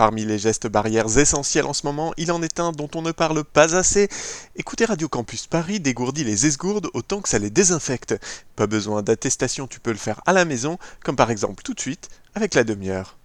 Parmi les gestes barrières essentiels en ce moment, il en est un dont on ne parle pas assez. Écouter Radio Campus Paris dégourdit les esgourdes autant que ça les désinfecte. Pas besoin d'attestation, tu peux le faire à la maison, comme par exemple tout de suite avec la demi-heure.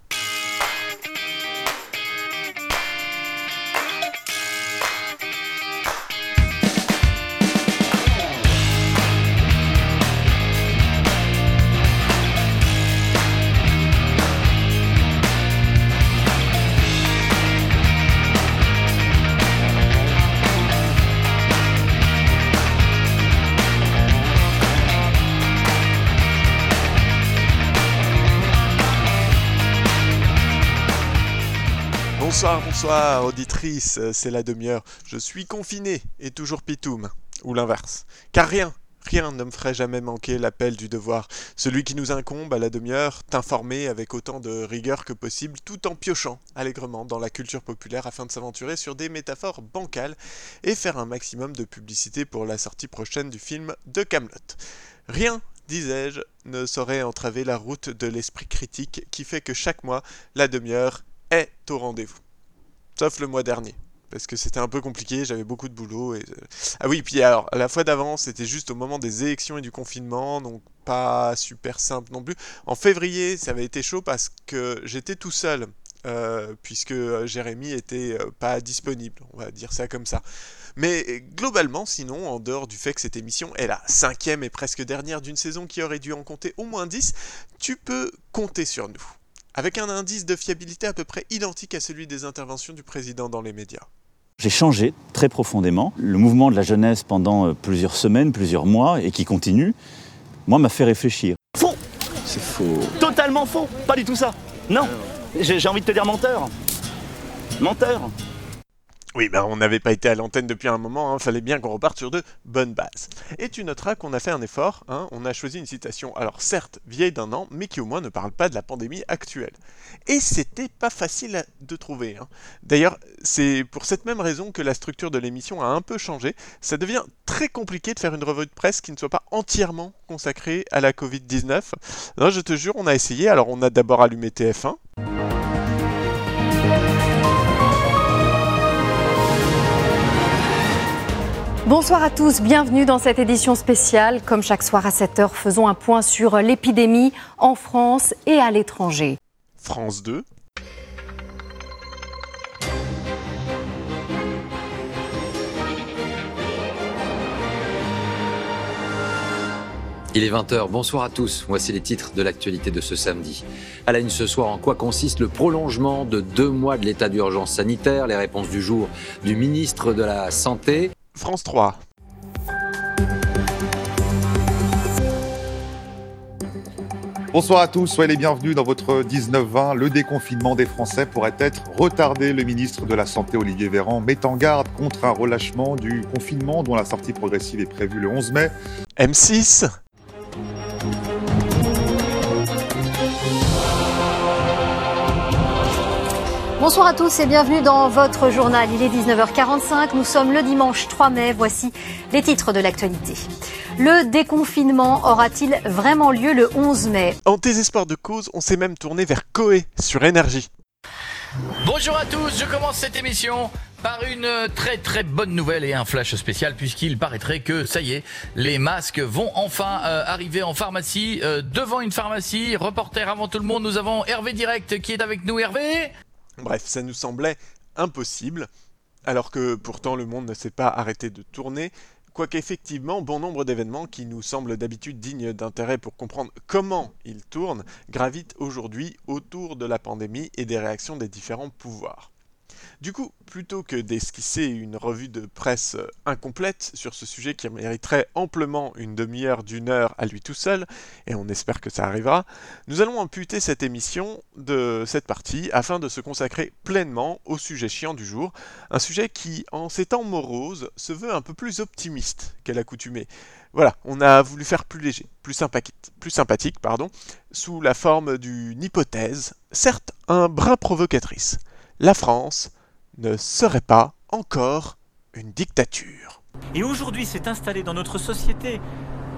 Bonsoir, auditrice, c'est la demi-heure. Je suis confiné et toujours pitoum, ou l'inverse. Car rien, rien ne me ferait jamais manquer l'appel du devoir. Celui qui nous incombe à la demi-heure, t'informer avec autant de rigueur que possible, tout en piochant allègrement dans la culture populaire afin de s'aventurer sur des métaphores bancales et faire un maximum de publicité pour la sortie prochaine du film de Camelot. Rien disais-je, ne saurait entraver la route de l'esprit critique qui fait que chaque mois, la demi-heure est au rendez-vous sauf le mois dernier. Parce que c'était un peu compliqué, j'avais beaucoup de boulot. Euh, ah oui, puis alors, la fois d'avant, c'était juste au moment des élections et du confinement, donc pas super simple non plus. En février, ça avait été chaud parce que j'étais tout seul, euh, puisque euh, Jérémy était pas disponible, on va dire ça comme ça. Mais globalement, sinon, en dehors du fait que cette émission est la cinquième et presque dernière d'une saison qui aurait dû en compter au moins 10, tu peux compter sur nous avec un indice de fiabilité à peu près identique à celui des interventions du président dans les médias. J'ai changé très profondément. Le mouvement de la jeunesse pendant euh, plusieurs semaines, plusieurs mois, et qui continue, moi, m'a fait réfléchir. Faux C'est faux. Totalement faux Pas du tout ça Non J'ai envie de te dire menteur Menteur oui, ben on n'avait pas été à l'antenne depuis un moment, il hein. fallait bien qu'on reparte sur de bonnes bases. Et tu noteras qu'on a fait un effort, hein. on a choisi une citation, alors certes vieille d'un an, mais qui au moins ne parle pas de la pandémie actuelle. Et c'était pas facile de trouver. Hein. D'ailleurs, c'est pour cette même raison que la structure de l'émission a un peu changé. Ça devient très compliqué de faire une revue de presse qui ne soit pas entièrement consacrée à la Covid-19. je te jure, on a essayé, alors on a d'abord allumé TF1. Bonsoir à tous, bienvenue dans cette édition spéciale. Comme chaque soir à 7h, faisons un point sur l'épidémie en France et à l'étranger. France 2. Il est 20h, bonsoir à tous. Voici les titres de l'actualité de ce samedi. À la une ce soir, en quoi consiste le prolongement de deux mois de l'état d'urgence sanitaire? Les réponses du jour du ministre de la Santé. France 3. Bonsoir à tous, soyez les bienvenus dans votre 19-20. Le déconfinement des Français pourrait être retardé. Le ministre de la Santé, Olivier Véran, met en garde contre un relâchement du confinement dont la sortie progressive est prévue le 11 mai. M6 Bonsoir à tous et bienvenue dans votre journal. Il est 19h45, nous sommes le dimanche 3 mai, voici les titres de l'actualité. Le déconfinement aura-t-il vraiment lieu le 11 mai? En désespoir de cause, on s'est même tourné vers Coé sur énergie. Bonjour à tous, je commence cette émission par une très très bonne nouvelle et un flash spécial puisqu'il paraîtrait que ça y est, les masques vont enfin euh, arriver en pharmacie, euh, devant une pharmacie. Reporter avant tout le monde, nous avons Hervé Direct qui est avec nous. Hervé? Bref, ça nous semblait impossible, alors que pourtant le monde ne s'est pas arrêté de tourner, quoique effectivement bon nombre d'événements qui nous semblent d'habitude dignes d'intérêt pour comprendre comment ils tournent gravitent aujourd'hui autour de la pandémie et des réactions des différents pouvoirs. Du coup, plutôt que d'esquisser une revue de presse incomplète sur ce sujet qui mériterait amplement une demi-heure d'une heure à lui tout seul, et on espère que ça arrivera, nous allons amputer cette émission de cette partie afin de se consacrer pleinement au sujet chiant du jour, un sujet qui, en ces temps moroses, se veut un peu plus optimiste qu'à l'accoutumée. Voilà, on a voulu faire plus léger, plus sympathique, plus sympathique pardon, sous la forme d'une hypothèse, certes un brin provocatrice. La France ne serait pas encore une dictature. Et aujourd'hui s'est installé dans notre société,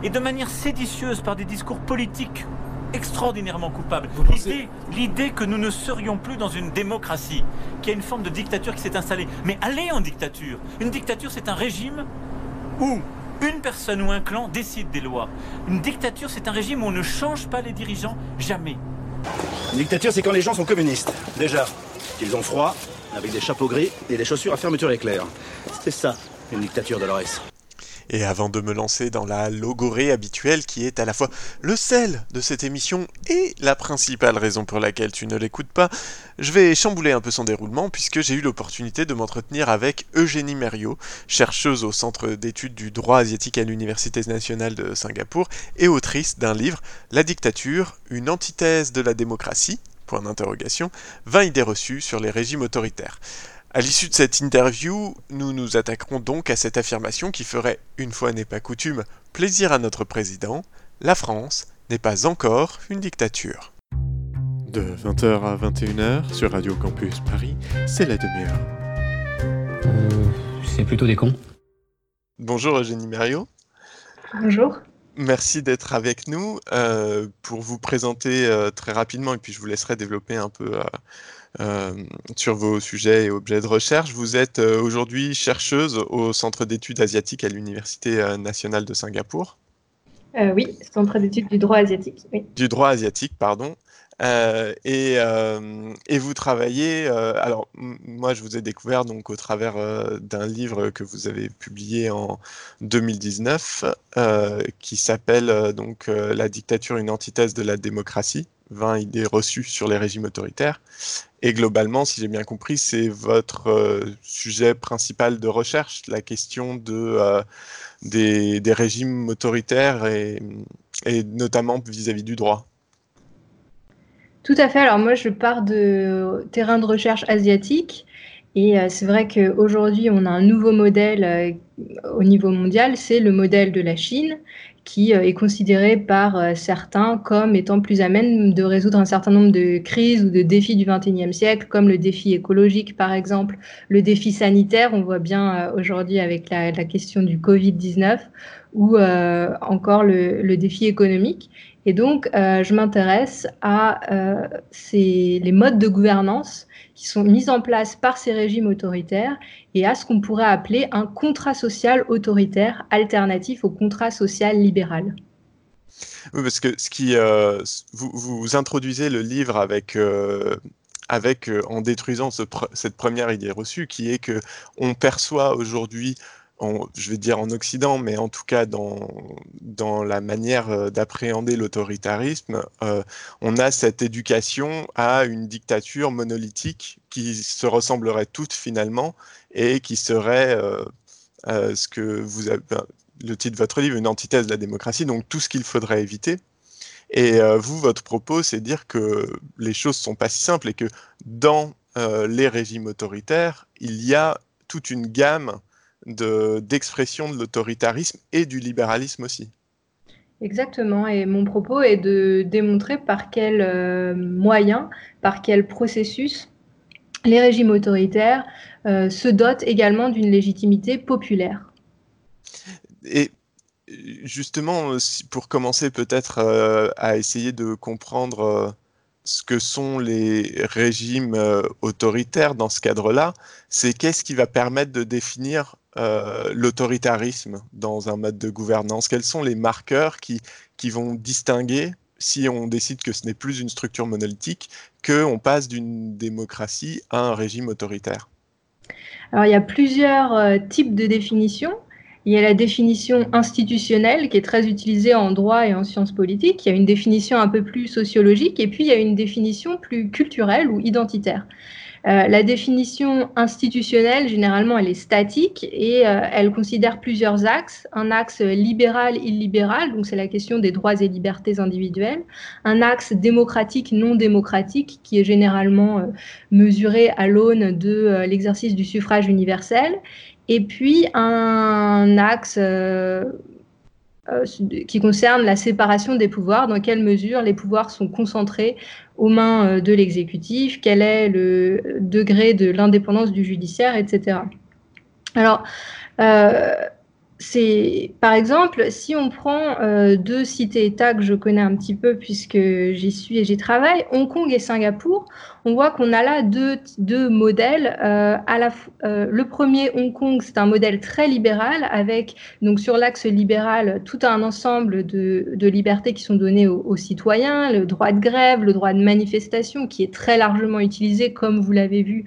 et de manière séditieuse par des discours politiques extraordinairement coupable. L'idée que nous ne serions plus dans une démocratie, qu'il y a une forme de dictature qui s'est installée. Mais allez en dictature. Une dictature, c'est un régime où une personne ou un clan décide des lois. Une dictature, c'est un régime où on ne change pas les dirigeants, jamais. Une dictature, c'est quand les gens sont communistes. Déjà, qu'ils ont froid, avec des chapeaux gris et des chaussures à fermeture éclair. C'est ça, une dictature de l'ORS. Et avant de me lancer dans la logorée habituelle qui est à la fois le sel de cette émission et la principale raison pour laquelle tu ne l'écoutes pas, je vais chambouler un peu son déroulement puisque j'ai eu l'opportunité de m'entretenir avec Eugénie Mériot, chercheuse au Centre d'études du droit asiatique à l'Université nationale de Singapour et autrice d'un livre La dictature, une antithèse de la démocratie, point d'interrogation, 20 idées reçues sur les régimes autoritaires. À l'issue de cette interview, nous nous attaquerons donc à cette affirmation qui ferait, une fois n'est pas coutume, plaisir à notre président, la France n'est pas encore une dictature. De 20h à 21h sur Radio Campus Paris, c'est la demi-heure. Euh, c'est plutôt des cons. Bonjour Eugénie Mario. Bonjour. Merci d'être avec nous euh, pour vous présenter euh, très rapidement et puis je vous laisserai développer un peu euh, sur vos sujets et objets de recherche. Vous êtes aujourd'hui chercheuse au Centre d'études asiatiques à l'Université nationale de Singapour. Oui, Centre d'études du droit asiatique. Oui. Du droit asiatique, pardon. Euh, et, euh, et, vous travaillez, euh, alors moi je vous ai découvert donc au travers d'un livre que vous avez publié en 2019 qui s'appelle donc La dictature, une antithèse de la démocratie, 20 idées reçues sur les régimes autoritaires. Et globalement, si j'ai bien compris, c'est votre sujet principal de recherche, la question de, des, régimes autoritaires et, notamment vis-à-vis -vis du droit. Tout à fait. Alors moi, je pars de terrain de recherche asiatique. Et euh, c'est vrai qu'aujourd'hui, on a un nouveau modèle euh, au niveau mondial, c'est le modèle de la Chine, qui euh, est considéré par certains comme étant plus à même de résoudre un certain nombre de crises ou de défis du XXIe siècle, comme le défi écologique, par exemple, le défi sanitaire. On voit bien aujourd'hui avec la, la, question du Covid-19 ou encore le, défi économique. Et donc, euh, je m'intéresse à euh, ces, les modes de gouvernance qui sont mis en place par ces régimes autoritaires et à ce qu'on pourrait appeler un contrat social autoritaire alternatif au contrat social libéral. Oui, parce que ce qui, euh, vous, vous, introduisez le livre avec, euh, avec en détruisant ce, cette première idée reçue, qui est que on perçoit aujourd'hui je vais dire en Occident, mais en tout cas dans, dans la manière euh, d'appréhender l'autoritarisme, euh, on a cette éducation à une dictature monolithique qui se ressemblerait toutes finalement et qui serait euh, ce que vous avez, ben, le titre de votre livre, une antithèse de la démocratie, donc tout ce qu'il faudrait éviter. Et vous, votre propos, c'est dire que les choses sont pas si simples et que dans les régimes autoritaires, il y a toute une gamme d'expression de, de l'autoritarisme et du libéralisme aussi. Exactement, et mon propos est de démontrer par quels euh, moyens, par quel processus les régimes autoritaires euh, se dotent également d'une légitimité populaire. Et justement, pour commencer peut-être euh, à essayer de comprendre ce que sont les régimes autoritaires dans ce cadre-là, c'est qu'est-ce qui va permettre de définir euh, l'autoritarisme dans un mode de gouvernance? Quels sont les marqueurs qui, qui vont distinguer, si on décide que ce n'est plus une structure monolithique, qu'on passe d'une démocratie à un régime autoritaire? Alors il y a plusieurs euh, types de définitions. Il y a la définition institutionnelle qui est très utilisée en droit et en sciences politiques. Il y a une définition un peu plus sociologique et puis il y a une définition plus culturelle ou identitaire. Euh, la définition institutionnelle, généralement, elle est statique et euh, elle considère plusieurs axes. Un axe libéral-illibéral, donc c'est la question des droits et libertés individuelles. Un axe démocratique-non démocratique, qui est généralement euh, mesuré à l'aune de l'exercice du suffrage universel et puis un axe euh, euh, qui concerne la séparation des pouvoirs, dans quelle mesure les pouvoirs sont concentrés aux mains euh, de l'exécutif, quel est le degré de l'indépendance du judiciaire, etc. Alors, euh, c'est, par exemple, si on prend euh, deux cités-États que je connais un petit peu puisque j'y suis et j'y travaille, Hong Kong et Singapour, on voit qu'on a là deux, deux modèles. Euh, à la, euh, le premier, Hong Kong, c'est un modèle très libéral avec, donc sur l'axe libéral, tout un ensemble de, de libertés qui sont données aux, aux, citoyens, le droit de grève, le droit de manifestation qui est très largement utilisé, comme vous l'avez vu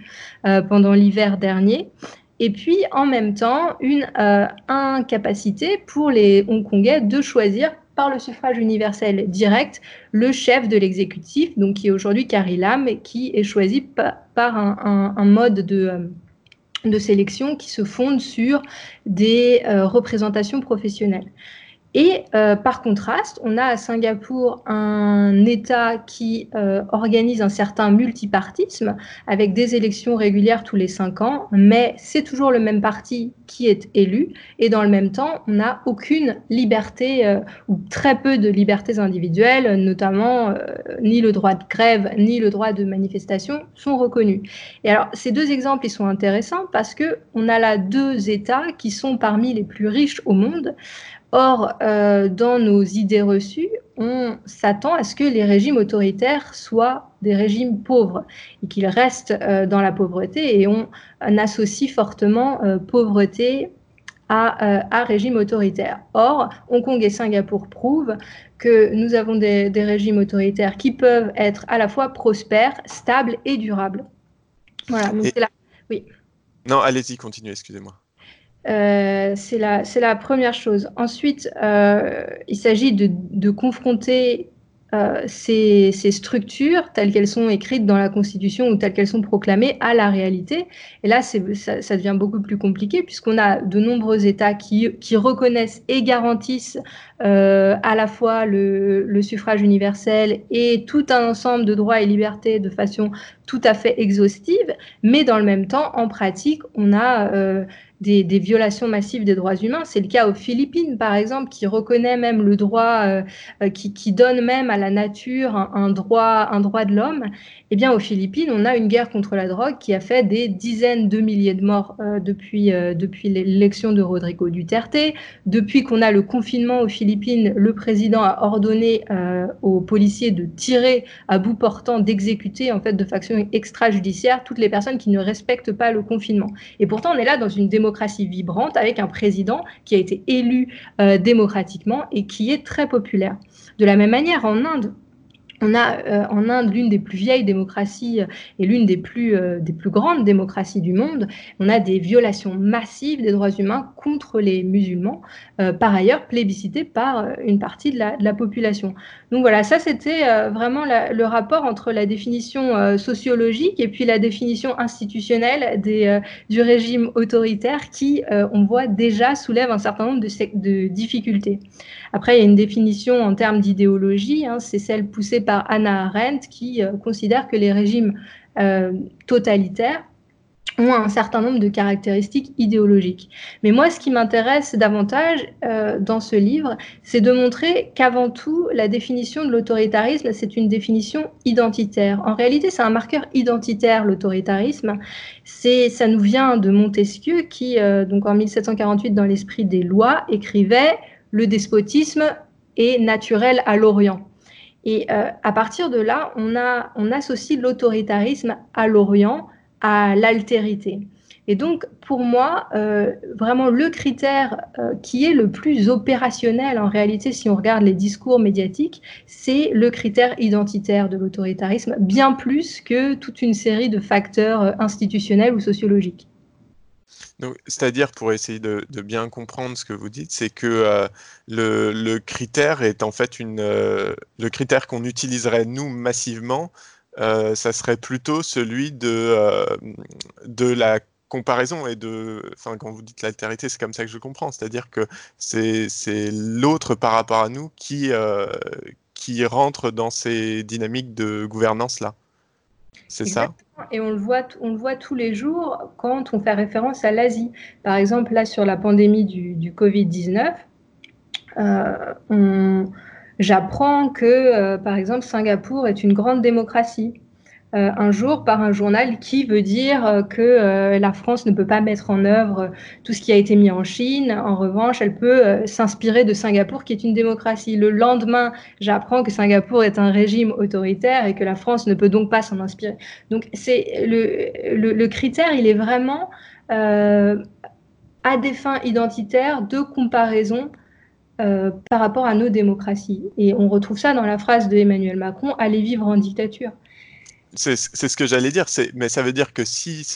pendant l'hiver dernier et puis en même temps une euh, incapacité pour les Hongkongais de choisir par le suffrage universel direct le chef de l'exécutif, donc qui est aujourd'hui Carrie Lam, qui est choisi par, un, mode de, euh, de, sélection qui se fonde sur des euh, représentations professionnelles. Et euh, par contraste, on a à Singapour un État qui euh, organise un certain multipartisme avec des élections régulières tous les cinq ans, mais c'est toujours le même parti qui est élu. Et dans le même temps, on n'a aucune liberté euh, ou très peu de libertés individuelles, notamment ni le droit de grève ni le droit de manifestation sont reconnus. Et alors, ces deux exemples, ils sont intéressants parce que on a là deux États qui sont parmi les plus riches au monde. Or, euh, dans nos idées reçues, on s'attend à ce que les régimes autoritaires soient des régimes pauvres et qu'ils restent euh, dans la pauvreté et on, associe fortement euh, pauvreté à, à, régime autoritaire. Or, Hong Kong et Singapour prouvent que nous avons des, des, régimes autoritaires qui peuvent être à la fois prospères, stables et durables. Voilà, donc c'est là. Oui. Non, allez-y, continuez, excusez-moi. Euh, c'est la, première chose. Ensuite, euh, il s'agit de, confronter euh, ces, structures telles qu'elles sont écrites dans la Constitution ou telles qu'elles sont proclamées à la réalité. Et là, ça, devient beaucoup plus compliqué puisqu'on a de nombreux États qui, reconnaissent et garantissent à la fois le, suffrage universel et tout un ensemble de droits et libertés de façon tout à fait exhaustive, mais dans le même temps, en pratique, on a des, violations massives des droits humains. C'est le cas aux Philippines, par exemple, qui reconnaît même le droit, euh, euh, qui, donne même à la nature un, droit, un droit de l'homme. Eh bien, aux Philippines, on a une guerre contre la drogue qui a fait des dizaines de milliers de morts euh, depuis, depuis l'élection de Rodrigo Duterte. Depuis qu'on a le confinement aux Philippines, le président a ordonné aux policiers de tirer à bout portant, d'exécuter en fait de façon extrajudiciaire toutes les personnes qui ne respectent pas le confinement. Et pourtant, on est là dans une démocratie vibrante avec un président qui a été élu euh, démocratiquement et qui est très populaire. De la même manière, en Inde, on a euh, en Inde l'une des plus vieilles démocraties euh, et l'une des plus, des plus grandes démocraties du monde. On a des violations massives des droits humains contre les musulmans, par ailleurs plébiscitées par une partie de la, population. Donc voilà, ça c'était vraiment le rapport entre la définition sociologique et puis la définition institutionnelle du régime autoritaire qui, on voit déjà, soulève un certain nombre de, de difficultés. Après, il y a une définition en termes d'idéologie, hein, c'est celle poussée par Anna Arendt qui euh, considère que les régimes euh, totalitaires ont un certain nombre de caractéristiques idéologiques. Mais moi, ce qui m'intéresse davantage euh, dans ce livre, c'est de montrer qu'avant tout, la définition de l'autoritarisme, c'est une définition identitaire. En réalité, c'est un marqueur identitaire, l'autoritarisme. Ça nous vient de Montesquieu, qui, donc en 1748, dans l'esprit des lois, écrivait le despotisme est naturel à l'Orient. Et euh, à partir de là, on, a, on associe l'autoritarisme à l'Orient, à l'altérité. Et donc, pour moi, euh, vraiment le critère euh, qui est le plus opérationnel en réalité, si on regarde les discours médiatiques, c'est le critère identitaire de l'autoritarisme, bien plus que toute une série de facteurs institutionnels ou sociologiques. C'est-à-dire, pour essayer de, bien comprendre ce que vous dites, c'est que euh, le, critère est en fait une, euh, le critère qu'on utiliserait nous massivement, euh, ça serait plutôt celui de, de la comparaison et de, enfin, quand vous dites l'altérité, c'est comme ça que je comprends, c'est-à-dire que c'est l'autre par rapport à nous qui, qui rentre dans ces dynamiques de gouvernance là. C'est ça? Et on le, voit, tous les jours quand on fait référence à l'Asie. Par exemple, là, sur la pandémie du, Covid-19, euh, j'apprends que, euh, par exemple, Singapour est une grande démocratie. Euh, un jour par un journal qui veut dire euh, que euh, la France ne peut pas mettre en œuvre tout ce qui a été mis en Chine. En revanche, elle peut s'inspirer de Singapour, qui est une démocratie. Le lendemain, j'apprends que Singapour est un régime autoritaire et que la France ne peut donc pas s'en inspirer. Donc, c'est le, le, critère, il est vraiment à des fins identitaires de comparaison par rapport à nos démocraties. Et on retrouve ça dans la phrase de Emmanuel Macron, allez vivre en dictature. C'est ce que j'allais dire, mais ça veut dire que si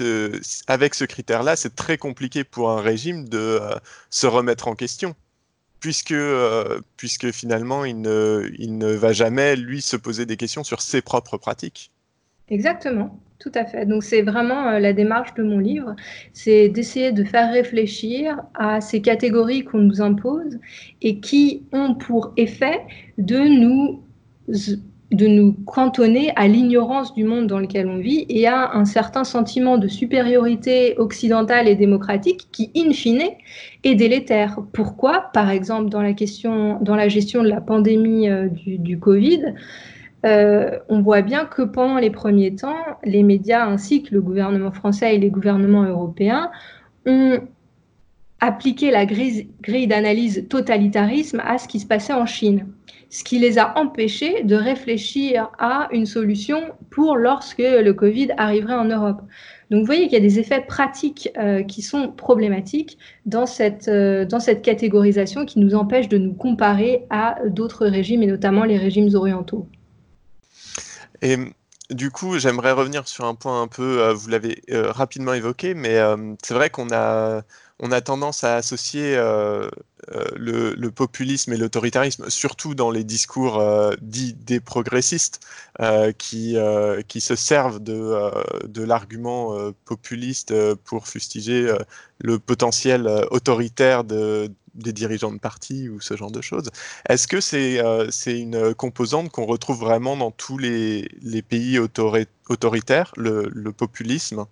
avec ce critère-là, c'est très compliqué pour un régime de euh, se remettre en question, puisque, euh, puisque finalement, il ne, il ne va jamais, lui, se poser des questions sur ses propres pratiques. Exactement, tout à fait. Donc c'est vraiment euh, la démarche de mon livre, c'est d'essayer de faire réfléchir à ces catégories qu'on nous impose et qui ont pour effet de nous de nous cantonner à l'ignorance du monde dans lequel on vit et à un certain sentiment de supériorité occidentale et démocratique qui, in fine, est délétère. Pourquoi? Par exemple, dans la, question, dans la gestion de la pandémie euh, du, Covid, euh, on voit bien que pendant les premiers temps, les médias ainsi que le gouvernement français et les gouvernements européens ont appliqué la grille, d'analyse totalitarisme à ce qui se passait en Chine ce qui les a empêchés de réfléchir à une solution pour lorsque le Covid arriverait en Europe. Donc vous voyez qu'il y a des effets pratiques euh, qui sont problématiques dans cette, euh, dans cette catégorisation qui nous empêche de nous comparer à d'autres régimes et notamment les régimes orientaux. Et du coup, j'aimerais revenir sur un point un peu, euh, vous l'avez rapidement évoqué, mais c'est vrai qu'on a, on a tendance à associer euh, le, populisme et l'autoritarisme, surtout dans les discours euh, dits des progressistes, euh, qui, qui se servent de, de l'argument populiste pour fustiger le potentiel autoritaire de, des dirigeants de parti ou ce genre de choses. Est-ce que c'est c'est une composante qu'on retrouve vraiment dans tous les, les pays autoritaires, le, le populisme?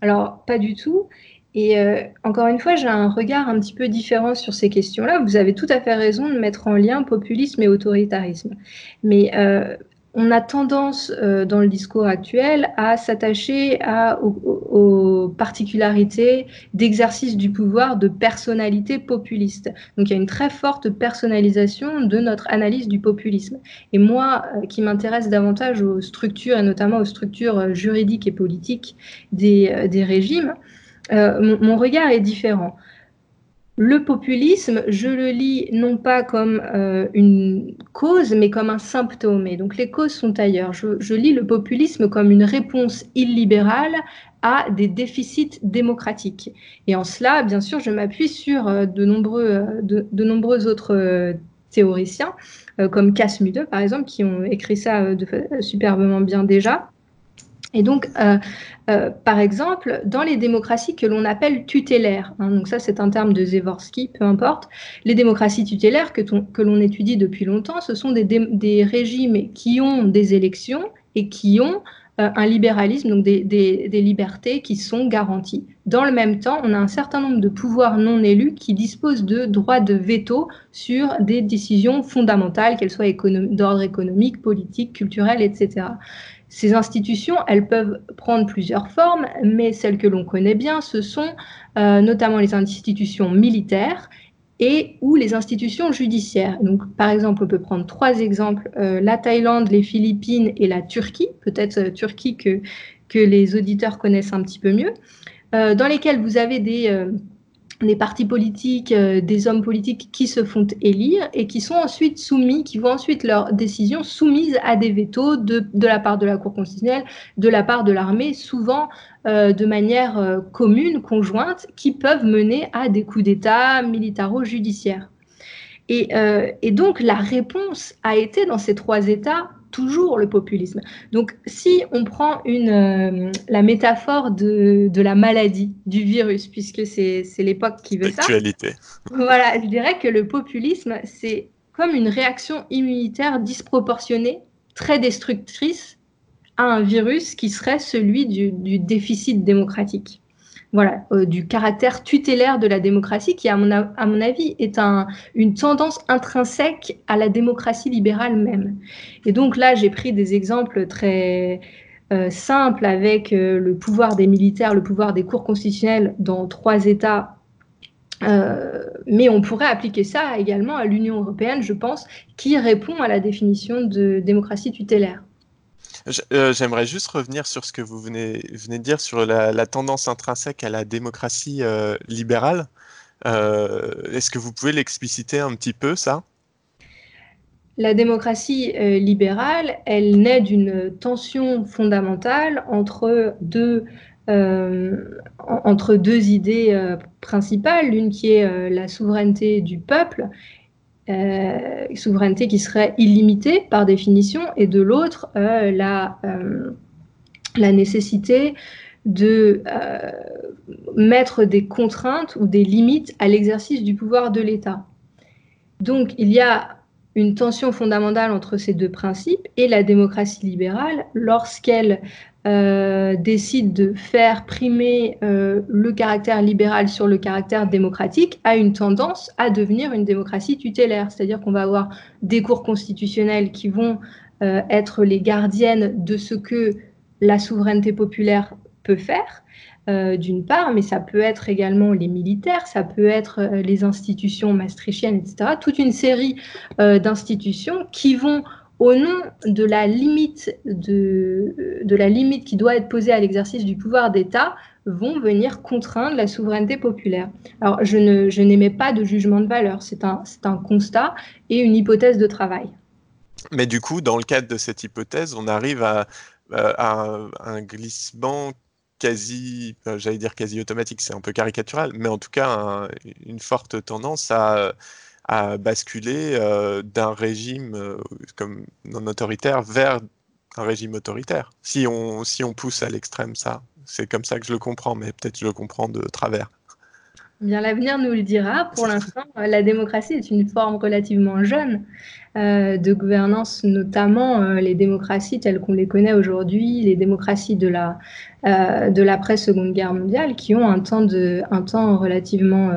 Alors, pas du tout. Et euh, encore une fois, j'ai un regard un petit peu différent sur ces questions-là. Vous avez tout à fait raison de mettre en lien populisme et autoritarisme. Mais euh, on a tendance euh, dans le discours actuel à s'attacher aux, particularités d'exercice du pouvoir de personnalités populistes. Donc il y a une très forte personnalisation de notre analyse du populisme. Et moi, qui m'intéresse davantage aux structures et notamment aux structures juridiques et politiques des, des régimes, euh, mon, regard est différent. Le populisme, je le lis non pas comme euh, une cause, mais comme un symptôme. Et donc les causes sont ailleurs. Je, lis le populisme comme une réponse illibérale à des déficits démocratiques. Et en cela, bien sûr, je m'appuie sur euh, de, nombreux, de, nombreux autres théoriciens, comme Casmude, par exemple, qui ont écrit ça superbement bien déjà. Et donc, euh, euh, par exemple, dans les démocraties que l'on appelle tutélaires, hein, donc ça c'est un terme de Zevorsky, peu importe, les démocraties tutélaires que, l'on étudie depuis longtemps, ce sont des, régimes qui ont des élections et qui ont euh, un libéralisme, donc des, libertés qui sont garanties. Dans le même temps, on a un certain nombre de pouvoirs non élus qui disposent de droits de veto sur des décisions fondamentales, qu'elles soient d'ordre économique, politique, culturel, etc. Ces institutions, elles peuvent prendre plusieurs formes, mais celles que l'on connaît bien, ce sont euh, notamment les institutions militaires et ou les institutions judiciaires. Donc, par exemple, on peut prendre trois exemples euh, la Thaïlande, les Philippines et la Turquie, peut-être euh, Turquie que, que les auditeurs connaissent un petit peu mieux, dans lesquelles vous avez des des partis politiques, euh, des hommes politiques qui se font élire et qui sont ensuite soumis, qui vont ensuite leurs décisions soumises à des vétos de, la part de la Cour constitutionnelle, de la part de l'armée, souvent euh, de manière euh, commune, conjointe, qui peuvent mener à des coups d'État militaro-judiciaires. Et donc la réponse a été dans ces trois États toujours le populisme. Donc, si on prend une, euh, la métaphore de, de, la maladie, du virus, puisque c'est l'époque qui veut ça. Voilà, je dirais que le populisme, c'est comme une réaction immunitaire disproportionnée, très destructrice à un virus qui serait celui du, du déficit démocratique voilà, euh, du caractère tutélaire de la démocratie, qui, à mon, avis, est un, une tendance intrinsèque à la démocratie libérale même. Et donc là, j'ai pris des exemples très, simple avec le pouvoir des militaires, le pouvoir des cours constitutionnels dans trois États mais on pourrait appliquer ça également à l'Union européenne, je pense, qui répond à la définition de démocratie tutélaire. J'aimerais juste revenir sur ce que vous venez, de dire sur la, tendance intrinsèque à la démocratie libérale. Est-ce que vous pouvez l'expliciter un petit peu, ça? La démocratie euh, libérale, elle naît d'une tension fondamentale entre deux, euh, entre deux idées euh, principales, l'une qui est la souveraineté du peuple, souveraineté qui serait illimitée par définition, et de l'autre, la, la nécessité de mettre des contraintes ou des limites à l'exercice du pouvoir de l'État. Donc il y a une tension fondamentale entre ces deux principes et la démocratie libérale, lorsqu'elle euh, décide de faire primer euh, le caractère libéral sur le caractère démocratique, a une tendance à devenir une démocratie tutélaire. C'est-à-dire qu'on va avoir des cours constitutionnels qui vont euh, être les gardiennes de ce que la souveraineté populaire peut faire, euh, d'une part, mais ça peut être également les militaires, ça peut être euh, les institutions maastrichtiennes, etc. Toute une série euh, d'institutions qui vont au nom de la limite de, la limite qui doit être posée à l'exercice du pouvoir d'État, vont venir contraindre la souveraineté populaire. Alors, je, ne, n'émets pas de jugement de valeur, c'est un, constat et une hypothèse de travail. Mais du coup, dans le cadre de cette hypothèse, on arrive à un glissement quasi, euh, j'allais dire quasi automatique, c'est un peu caricatural, mais en tout cas une forte tendance à, basculer euh, d'un régime euh, comme non autoritaire vers un régime autoritaire. Si on, si on pousse à l'extrême ça, c'est comme ça que je le comprends, mais peut-être je le comprends de travers. Bien, l'avenir nous le dira. Pour l'instant, la démocratie est une forme relativement jeune euh, de gouvernance, notamment euh, les démocraties telles qu'on les connaît aujourd'hui, les démocraties de la, euh, de l'après-seconde guerre mondiale, qui ont un temps, de, un temps relativement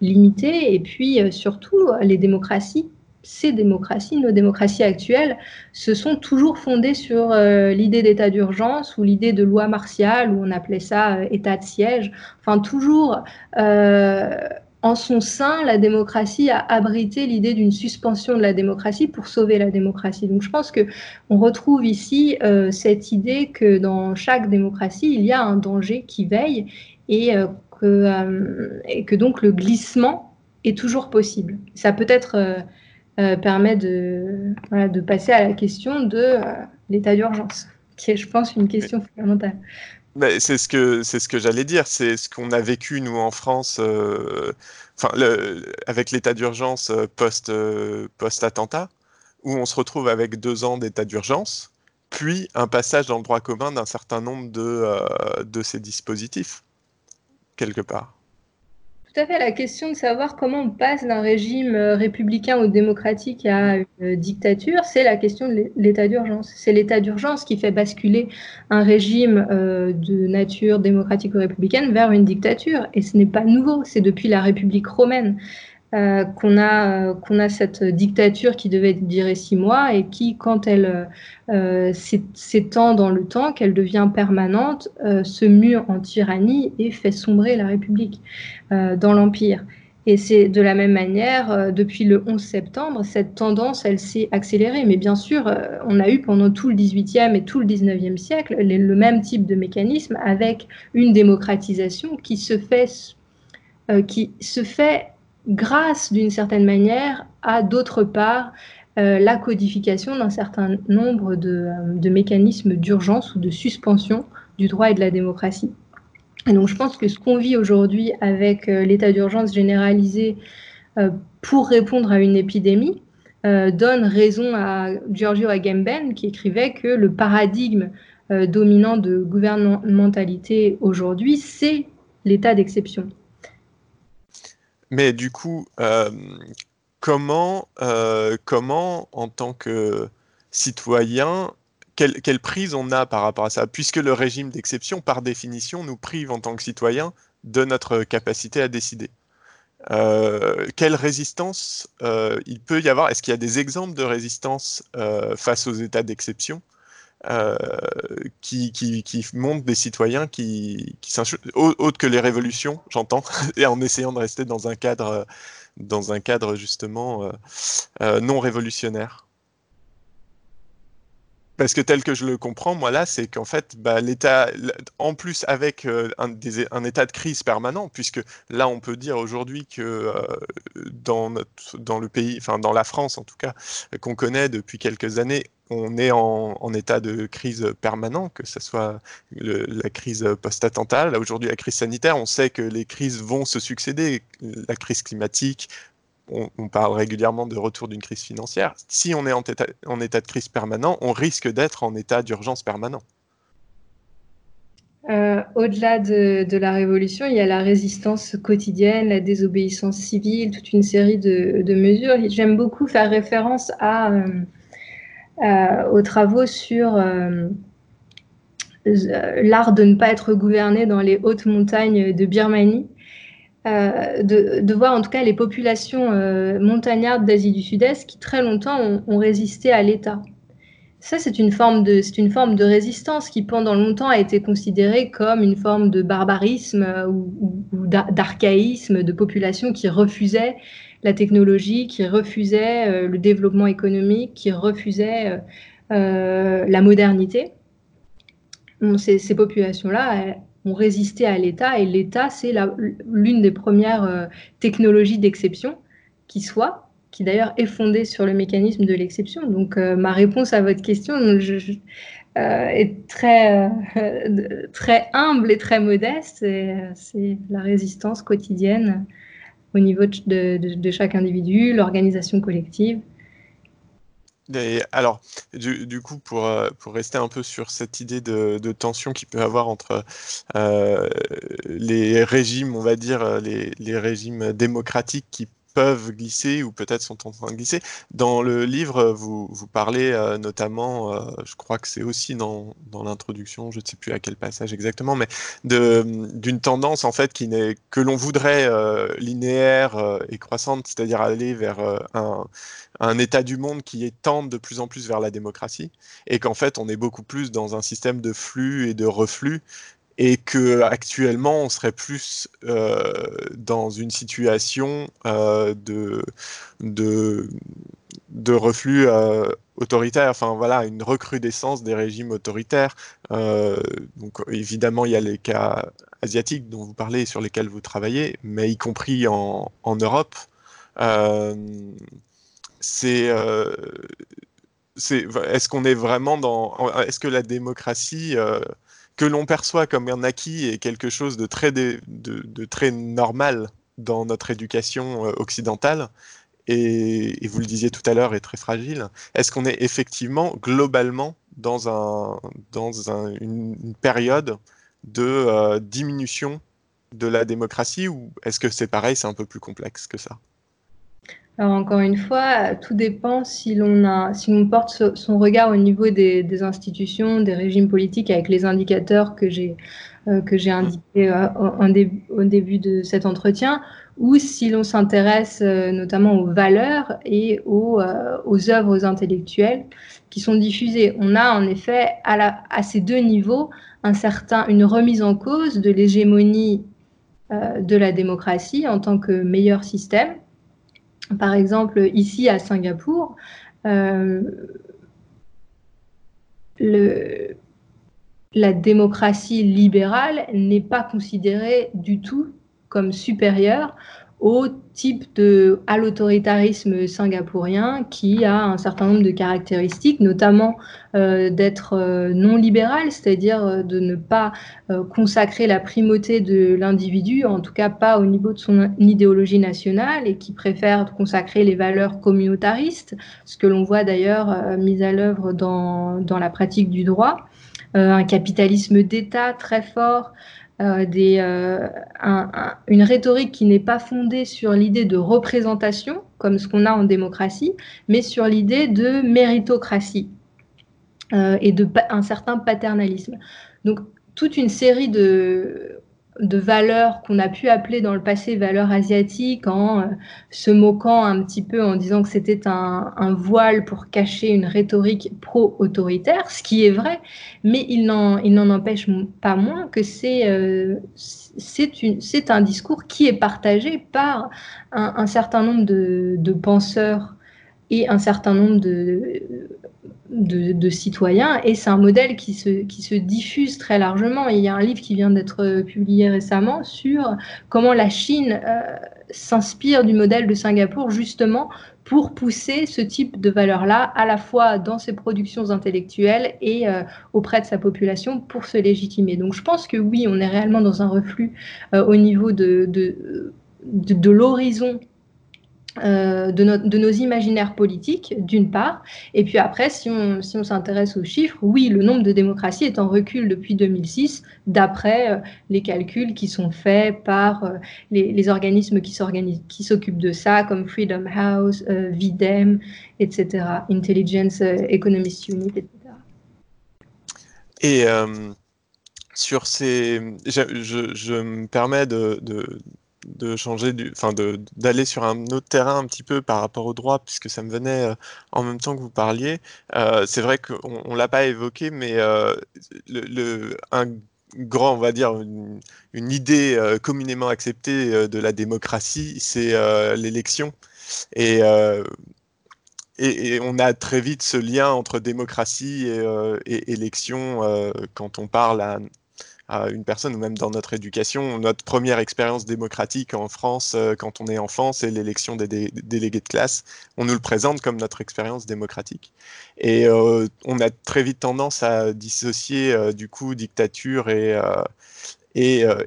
limité, et puis surtout les démocraties ces démocraties, nos démocraties actuelles, se sont toujours fondées sur euh, l'idée d'état d'urgence ou l'idée de loi martiale, où on appelait ça euh, état de siège. Enfin, toujours euh, en son sein, la démocratie a abrité l'idée d'une suspension de la démocratie pour sauver la démocratie. Donc, je pense que on retrouve ici cette idée que dans chaque démocratie, il y a un danger qui veille et que, et que donc le glissement est toujours possible. Ça peut être euh, permet de, de passer à la question de euh, l'état d'urgence, qui est, je pense, une question fondamentale. c'est ce que c'est ce que j'allais dire. C'est ce qu'on a vécu nous en France, euh, enfin avec l'état d'urgence post post attentat, où on se retrouve avec deux ans d'état d'urgence, puis un passage dans le droit commun d'un certain nombre de de ces dispositifs quelque part. Tout à fait. La question de savoir comment on passe d'un régime euh, républicain ou démocratique à une dictature, c'est la question de l'état d'urgence. C'est l'état d'urgence qui fait basculer un régime euh, de nature démocratique ou républicaine vers une dictature. Et ce n'est pas nouveau. C'est depuis la République romaine. Euh, qu'on a, euh, a cette dictature qui devait durer six mois et qui, quand elle euh, s'étend dans le temps, qu'elle devient permanente, se mue en tyrannie et fait sombrer la République dans l'Empire. Et c'est de la même manière, depuis le 11 septembre, cette tendance, elle s'est accélérée. Mais bien sûr, on a eu pendant tout le 18e et tout le 19e siècle le même type de mécanisme avec une démocratisation qui se fait, qui se fait grâce d'une certaine manière à d'autre part euh, la codification d'un certain nombre de, euh, mécanismes d'urgence ou de suspension du droit et de la démocratie. Et donc je pense que ce qu'on vit aujourd'hui avec euh, l'état d'urgence généralisé pour répondre à une épidémie donne raison à Giorgio Agamben qui écrivait que le paradigme dominant de gouvernementalité aujourd'hui, c'est l'état d'exception. Mais du coup, euh, comment, euh, comment, en tant que citoyen, quelle, prise on a par rapport à ça? Puisque le régime d'exception, par définition, nous prive en tant que citoyen de notre capacité à décider. Euh, quelle résistance il peut y avoir? Est-ce qu'il y a des exemples de résistance face aux états d'exception? Qui, qui, qui, montrent des citoyens qui, qui autres que les révolutions, j'entends, et en essayant de rester dans un cadre, dans un cadre justement non révolutionnaire. Parce que tel que je le comprends, moi là, c'est qu'en fait, bah, l'État, en plus avec euh, un, état de crise permanent, puisque là, on peut dire aujourd'hui que euh, dans, le pays, enfin dans la France en tout cas, qu'on connaît depuis quelques années, on est en, en, état de crise permanent, que ce soit la crise post-attentat, là aujourd'hui la crise sanitaire, on sait que les crises vont se succéder, la crise climatique, on, parle régulièrement de retour d'une crise financière. Si on est en état, de crise permanent, on risque d'être en état d'urgence permanent. Euh, au-delà de, la révolution, il y a la résistance quotidienne, la désobéissance civile, toute une série de, mesures. J'aime beaucoup faire référence euh, euh, aux travaux sur l'art de ne pas être gouverné dans les hautes montagnes de Birmanie, euh, de, voir en tout cas les populations euh, montagnardes d'Asie du Sud-Est qui très longtemps ont, résisté à l'État. Ça, c'est une, forme de, résistance qui pendant longtemps a été considérée comme une forme de barbarisme ou, d'archaïsme de populations qui refusaient la technologie, qui refusaient euh, le développement économique, qui refusaient la modernité. ces, ces populations-là, ont résisté à l'État et l'État, c'est l'une des premières euh, technologies d'exception qui soit, qui d'ailleurs est fondée sur le mécanisme de l'exception. Donc euh, ma réponse à votre question euh, est très, très humble et très modeste. C'est la résistance quotidienne au niveau de chaque individu, l'organisation collective alors, du, coup, pour, euh, pour rester un peu sur cette idée de, tension qu'il peut avoir entre euh, les régimes, on va dire, euh, les régimes démocratiques qui peuvent glisser ou peut-être sont en train de glisser. Dans le livre, vous, vous parlez euh, notamment, euh, je crois que c'est aussi dans, dans l'introduction, je ne sais plus à quel passage exactement, mais d'une tendance en fait qui n'est que l'on voudrait euh, linéaire et croissante, c'est-à-dire aller vers un, un, état du monde qui est tend de plus en plus vers la démocratie, et qu'en fait on est beaucoup plus dans un système de flux et de reflux et que actuellement on serait plus euh, dans une situation euh, de, de, reflux euh, autoritaire, enfin voilà, une recrudescence des régimes autoritaires. donc évidemment, il y a les cas asiatiques dont vous parlez, sur lesquels vous travaillez, mais y compris en, en Europe. c'est est-ce qu'on est vraiment dans est-ce que la démocratie que l'on perçoit comme un acquis est quelque chose de très, de, très normal dans notre éducation euh, occidentale, et, vous le disiez tout à l'heure, est très fragile. Est-ce qu'on est effectivement globalement dans une, période de euh, diminution de la démocratie, ou est-ce que c'est pareil, c'est un peu plus complexe que ça? Alors encore une fois, tout dépend si l'on si porte son regard au niveau des, institutions, des régimes politiques avec les indicateurs que j'ai euh, indiqués euh, au début de cet entretien, ou si l'on s'intéresse euh, notamment aux valeurs et aux, œuvres intellectuelles qui sont diffusées. On a en effet à, ces deux niveaux une remise en cause de l'hégémonie de la démocratie en tant que meilleur système par exemple, ici à Singapour, euh, la démocratie libérale n'est pas considérée du tout comme supérieure au type de, à l'autoritarisme singapourien qui a un certain nombre de caractéristiques, notamment euh, d'être euh, non libéral, c'est-à-dire euh, de ne pas consacrer la primauté de l'individu, en tout cas pas au niveau de son idéologie nationale, et qui préfère consacrer les valeurs communautaristes, ce que l'on voit d'ailleurs mis à l'œuvre dans, dans, la pratique du droit. un capitalisme d'État très fort, euh, euh, une rhétorique qui n'est pas fondée sur l'idée de représentation, comme ce qu'on a en démocratie, mais sur l'idée de méritocratie euh, et de un certain paternalisme. Donc toute une série de de valeurs qu'on a pu appeler dans le passé valeurs asiatiques en euh, se moquant un petit peu en disant que c'était un, voile pour cacher une rhétorique pro-autoritaire, ce qui est vrai, mais il n'en empêche pas moins que c'est euh, c'est un discours qui est partagé par un, certain nombre de, de, penseurs et un certain nombre de, de, citoyens et c'est un modèle qui se, diffuse très largement. il y a un livre qui vient d'être publié récemment sur comment la Chine euh, s'inspire du modèle de Singapour justement pour pousser ce type de valeurs-là à la fois dans ses productions intellectuelles et euh, auprès de sa population pour se légitimer. Donc je pense que oui, on est réellement dans un reflux euh, au niveau de l'horizon euh, de, nos imaginaires politiques, d'une part. Et puis après, si on s'intéresse aux chiffres, oui, le nombre de démocraties est en recul depuis 2006, d'après euh, les calculs qui sont faits par euh, les, organismes qui s'occupent de ça, comme Freedom House, VIDEM, etc., Intelligence Economist Unit, etc. Et sur ces... Je, me permets de de changer du, enfin d'aller sur un autre terrain un petit peu par rapport au droit, puisque ça me venait euh, en même temps que vous parliez. Euh, c'est vrai qu'on on l'a pas évoqué, mais euh, le, un grand, on va dire, une, idée communément acceptée de la démocratie, c'est l'élection. Et, et, on a très vite ce lien entre démocratie et, et élection quand on parle à, une personne, ou même dans notre éducation. Notre première expérience démocratique en France, euh, quand on est enfant, c'est l'élection des, délégués de classe. On nous le présente comme notre expérience démocratique. Et euh, on a très vite tendance à dissocier euh, du coup dictature et,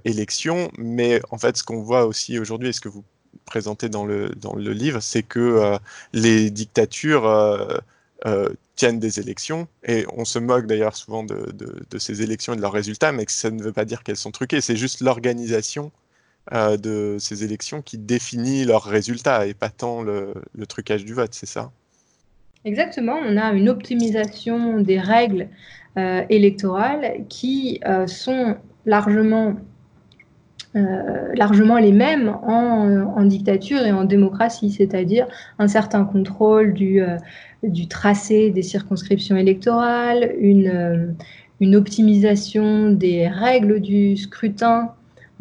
élection. Mais en fait, ce qu'on voit aussi aujourd'hui, et ce que vous présentez dans le, dans le livre, c'est que les dictatures tiennent des élections, et on se moque d'ailleurs souvent de, ces élections et de leurs résultats, mais ça ne veut pas dire qu'elles sont truquées, c'est juste l'organisation euh, de ces élections qui définit leurs résultats, et pas tant le, trucage du vote, c'est ça? Exactement, on a une optimisation des règles euh, électorales qui sont largement largement les mêmes en, en, dictature et en démocratie, c'est-à-dire un certain contrôle du, du tracé des circonscriptions électorales, une, euh, une optimisation des règles du scrutin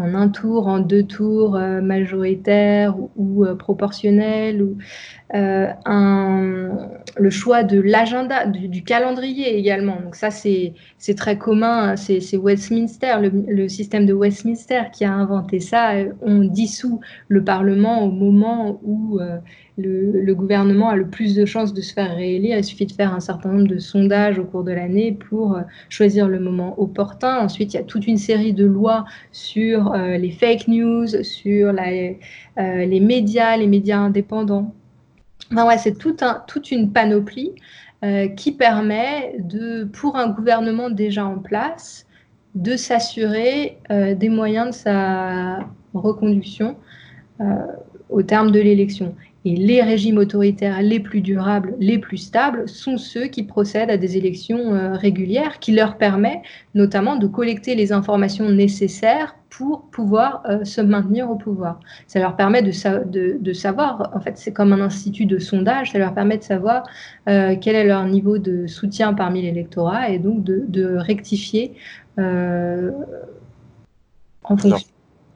en un tour, en deux tours euh, majoritaires ou, euh, proportionnels, ou un, le choix de l'agenda, du, calendrier également. Donc ça, c'est très commun, hein. c'est Westminster, le, système de Westminster qui a inventé ça. On dissout le Parlement au moment où le, gouvernement a le plus de chances de se faire réélire. Il suffit de faire un certain nombre de sondages au cours de l'année pour euh, choisir le moment opportun. Ensuite, il y a toute une série de lois sur euh, les fake news, sur euh, les médias, les médias indépendants. Enfin, ouais, c'est tout un, toute une panoplie qui permet de, pour un gouvernement déjà en place, de s'assurer des moyens de sa reconduction au terme de l'élection. Et les régimes autoritaires les plus durables, les plus stables, sont ceux qui procèdent à des élections euh, régulières, qui leur permettent notamment de collecter les informations nécessaires pour pouvoir euh, se maintenir au pouvoir. Ça leur permet de, de, savoir, en fait c'est comme un institut de sondage, ça leur permet de savoir euh, quel est leur niveau de soutien parmi l'électorat et donc de, rectifier en fonction.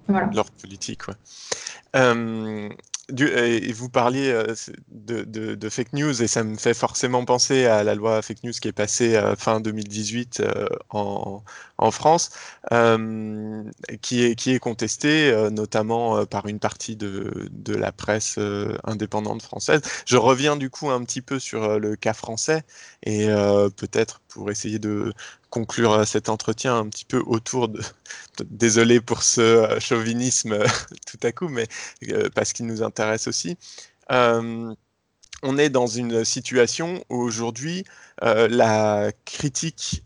Leur, leur politique, ouais. Et vous parliez euh, de, fake news et ça me fait forcément penser à la loi fake news qui est passée euh, fin 2018 euh, en, France, qui, est, qui est contestée notamment par une partie de, de la presse indépendante française. Je reviens du coup un petit peu sur le cas français et peut-être pour essayer de conclure euh, cet entretien un petit peu autour de, désolé pour ce euh, chauvinisme euh, tout à coup, mais parce qu'il nous intéresse aussi. On est dans une situation où aujourd'hui la critique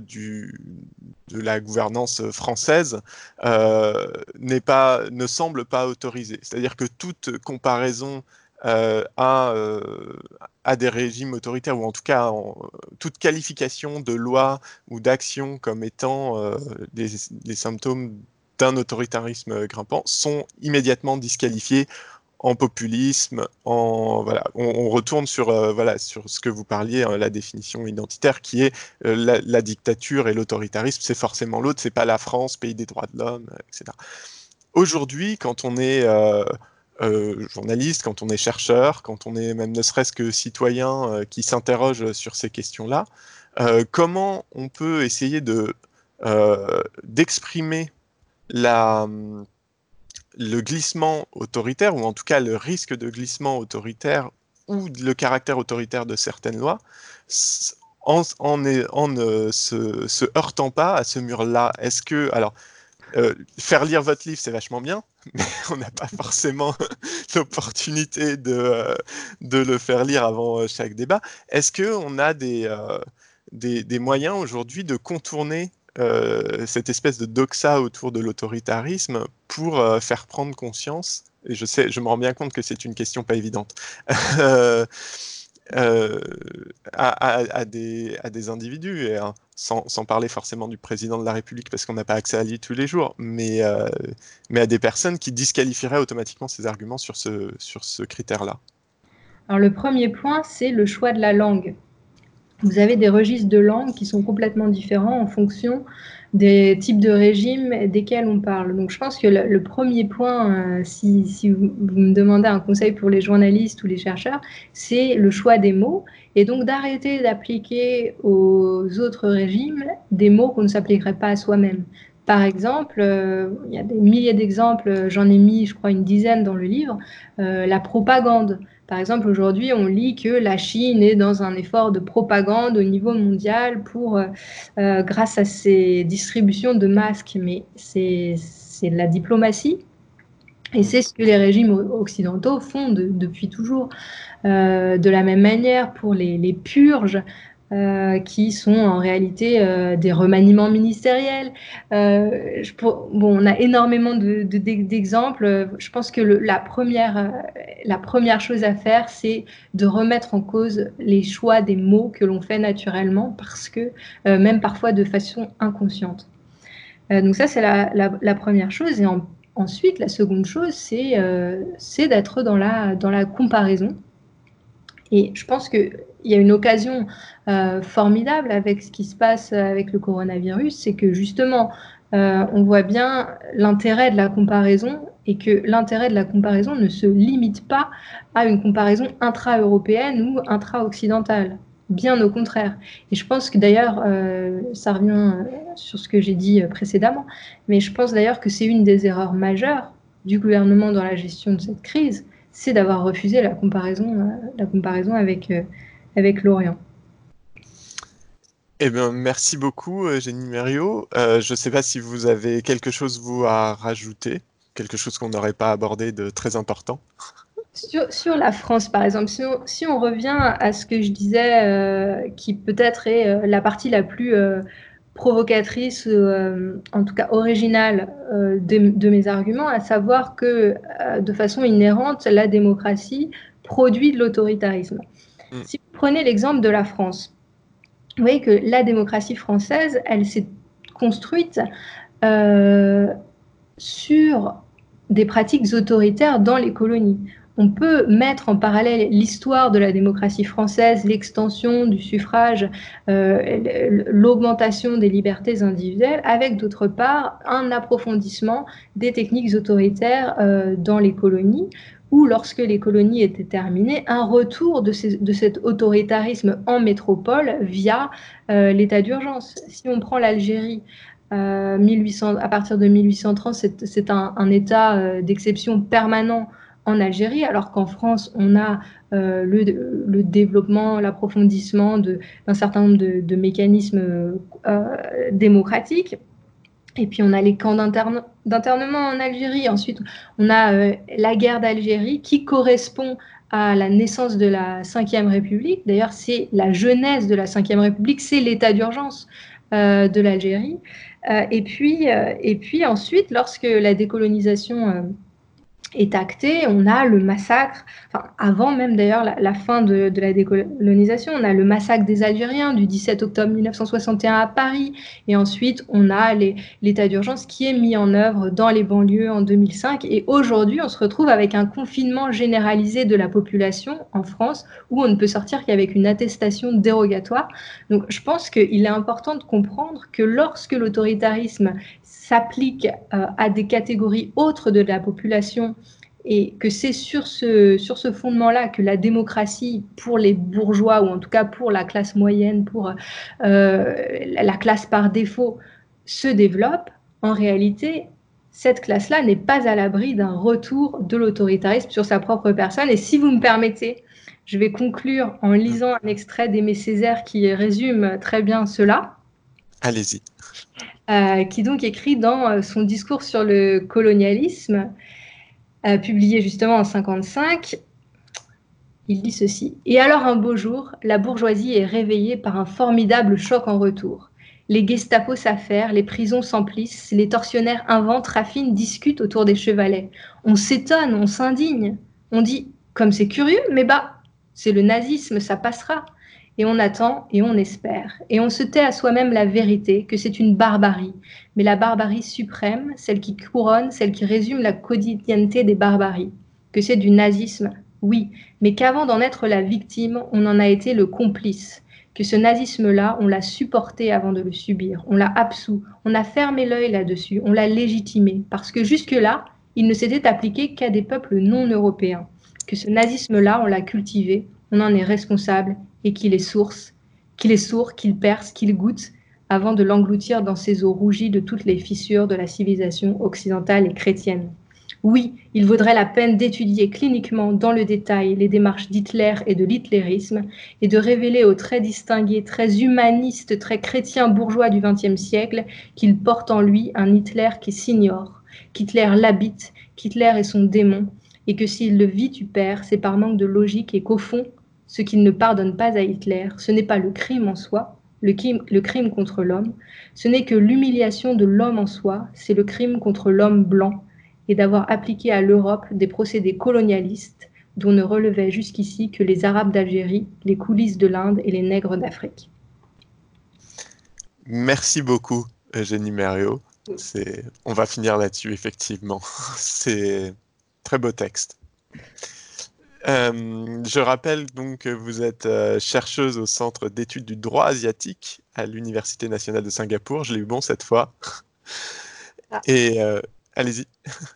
du, de la gouvernance française pas, ne semble pas autorisée. C'est-à-dire que toute comparaison euh, euh, à, des régimes autoritaires, ou en tout cas toute qualification de loi ou d'action comme étant euh, des, symptômes d'un autoritarisme grimpant sont immédiatement disqualifiés en populisme, on, retourne sur euh, sur ce que vous parliez, hein, la définition identitaire qui est euh, la, dictature et l'autoritarisme, c'est forcément l'autre, c'est pas la France, pays des droits de l'homme, etc. Aujourd'hui, quand on est euh, journaliste, quand on est chercheur, quand on est même ne serait-ce que citoyen qui s'interroge sur ces questions-là, comment on peut essayer de d'exprimer la le glissement autoritaire, ou en tout cas le risque de glissement autoritaire ou le caractère autoritaire de certaines lois, en, ne se, heurtant pas à ce mur-là. Est-ce que, alors, euh, faire lire votre livre, c'est vachement bien, mais on n'a pas forcément l'opportunité de, euh, de le faire lire avant euh, chaque débat. Est-ce qu'on a des moyens aujourd'hui de contourner euh, cette espèce de doxa autour de l'autoritarisme pour euh, faire prendre conscience, et je sais, je me rends bien compte que c'est une question pas évidente, euh, à, des, individus, hein, sans, parler forcément du président de la République parce qu'on n'a pas accès à lui tous les jours, mais, à des personnes qui disqualifieraient automatiquement ces arguments sur ce critère-là. Alors le premier point, c'est le choix de la langue vous avez des registres de langue qui sont complètement différents en fonction des types de régimes desquels on parle. Donc je pense que le, premier point, euh, si, vous, me demandez un conseil pour les journalistes ou les chercheurs, c'est le choix des mots et donc d'arrêter d'appliquer aux autres régimes des mots qu'on ne s'appliquerait pas à soi-même. Par exemple, euh, il y a des milliers d'exemples, j'en ai mis, je crois, une dizaine dans le livre, euh, la propagande. Par exemple, aujourd'hui, on lit que la Chine est dans un effort de propagande au niveau mondial pour, euh, euh, grâce à ses distributions de masques. Mais c'est de la diplomatie. Et c'est ce que les régimes occidentaux font depuis toujours. Euh, de la même manière, pour les, les purges, euh, qui sont en réalité euh, des remaniements ministériels. Euh, bon, on a énormément d'exemples. De, je pense que la, première, la première chose à faire, c'est de remettre en cause les choix des mots que l'on fait naturellement, parce que même parfois de façon inconsciente. donc ça, c'est la, première chose. Et en, ensuite, la seconde chose, c'est d'être dans la comparaison. Et je pense qu'il y a une occasion euh, formidable avec ce qui se passe avec le coronavirus, c'est que justement, euh, on voit bien l'intérêt de la comparaison et que l'intérêt de la comparaison ne se limite pas à une comparaison intra-européenne ou intra-occidentale. Bien au contraire. Et je pense que d'ailleurs, euh, ça revient sur ce que j'ai dit précédemment, mais je pense d'ailleurs que c'est une des erreurs majeures du gouvernement dans la gestion de cette crise, c'est d'avoir refusé la comparaison, la comparaison avec, avec l'Orient. Eh bien, merci beaucoup, euh, Merio. Euh, je ne sais pas si vous avez quelque chose vous à rajouter, quelque chose qu'on n'aurait pas abordé de très important. Sur, la France, par exemple, si on, revient à ce que je disais, euh, qui peut-être est la partie la plus provocatrice, en tout cas originale de, mes arguments, à savoir que de façon inhérente, la démocratie produit de l'autoritarisme. Mm. Si vous prenez l'exemple de la France, vous voyez que la démocratie française, elle s'est construite euh, sur des pratiques autoritaires dans les colonies. On peut mettre en parallèle l'histoire de la démocratie française, l'extension du suffrage, euh, l'augmentation des libertés individuelles, avec d'autre part un approfondissement des techniques autoritaires euh, dans les colonies, ou lorsque les colonies étaient terminées, un retour de, cet autoritarisme en métropole via euh, l'état d'urgence. Si on prend l'Algérie, à partir de 1830, c'est un, état d'exception permanent en Algérie, alors qu'en France, on a le, développement, l'approfondissement d'un certain nombre de mécanismes démocratiques. Et puis on a les camps d'internement en Algérie. Ensuite, on a euh, la guerre d'Algérie qui correspond à la naissance de la Ve République. D'ailleurs, c'est la jeunesse de la Ve République, c'est l'état d'urgence euh, de l'Algérie. Euh, et, puis, et puis ensuite, lorsque la décolonisation est acté, on a le massacre, enfin, avant même d'ailleurs la, fin de, la décolonisation, on a le massacre des Algériens du 17 octobre 1961 à Paris, et ensuite on a l'état d'urgence qui est mis en œuvre dans les banlieues en 2005, et aujourd'hui on se retrouve avec un confinement généralisé de la population en France, où on ne peut sortir qu'avec une attestation dérogatoire. Donc je pense qu'il est important de comprendre que lorsque l'autoritarisme s'applique euh, à des catégories autres de la population et que c'est sur ce, sur ce fondement-là que la démocratie pour les bourgeois, ou en tout cas pour la classe moyenne, pour euh, la classe par défaut, se développe, en réalité, cette classe-là n'est pas à l'abri d'un retour de l'autoritarisme sur sa propre personne. Et si vous me permettez, je vais conclure en lisant un extrait d'Aimé Césaire qui résume très bien cela. Allez-y. Euh, qui donc écrit dans euh, son discours sur le colonialisme, euh, publié justement en 1955, il dit ceci. Et alors un beau jour, la bourgeoisie est réveillée par un formidable choc en retour. Les Gestapo s'affairent, les prisons s'emplissent, les tortionnaires inventent, raffinent, discutent autour des chevalets. On s'étonne, on s'indigne. On dit, comme c'est curieux, mais bah, c'est le nazisme, ça passera et on attend et on espère. Et on se tait à soi-même la vérité que c'est une barbarie, mais la barbarie suprême, celle qui couronne, celle qui résume la quotidienneté des barbaries, que c'est du nazisme, oui, mais qu'avant d'en être la victime, on en a été le complice, que ce nazisme-là, on l'a supporté avant de le subir, on l'a absous, on a fermé l'œil là-dessus, on l'a légitimé, parce que jusque-là, il ne s'était appliqué qu'à des peuples non européens, que ce nazisme-là, on l'a cultivé, on en est responsable et qu'il est source, qu'il est sourd, qu'il perce, qu'il goûte, avant de l'engloutir dans ses eaux rougies de toutes les fissures de la civilisation occidentale et chrétienne. Oui, il vaudrait la peine d'étudier cliniquement dans le détail les démarches d'Hitler et de l'hitlérisme et de révéler aux très distingués, très humanistes, très chrétiens bourgeois du XXe siècle qu'il porte en lui un Hitler qui s'ignore, qu'Hitler l'habite, qu'Hitler est son démon, et que s'il le vitupère, c'est par manque de logique et qu'au fond, ce qu'il ne pardonne pas à Hitler, ce n'est pas le crime en soi, le crime, contre l'homme, ce n'est que l'humiliation de l'homme en soi, c'est le crime contre l'homme blanc, et d'avoir appliqué à l'Europe des procédés colonialistes dont ne relevaient jusqu'ici que les Arabes d'Algérie, les coulisses de l'Inde et les nègres d'Afrique. Merci beaucoup, Eugénie Merriot. On va finir là-dessus, effectivement. C'est très beau texte. Euh, je rappelle donc que vous êtes euh, chercheuse au Centre d'études du droit asiatique à l'Université nationale de Singapour. Je l'ai eu bon cette fois. Ah. Et euh, allez-y.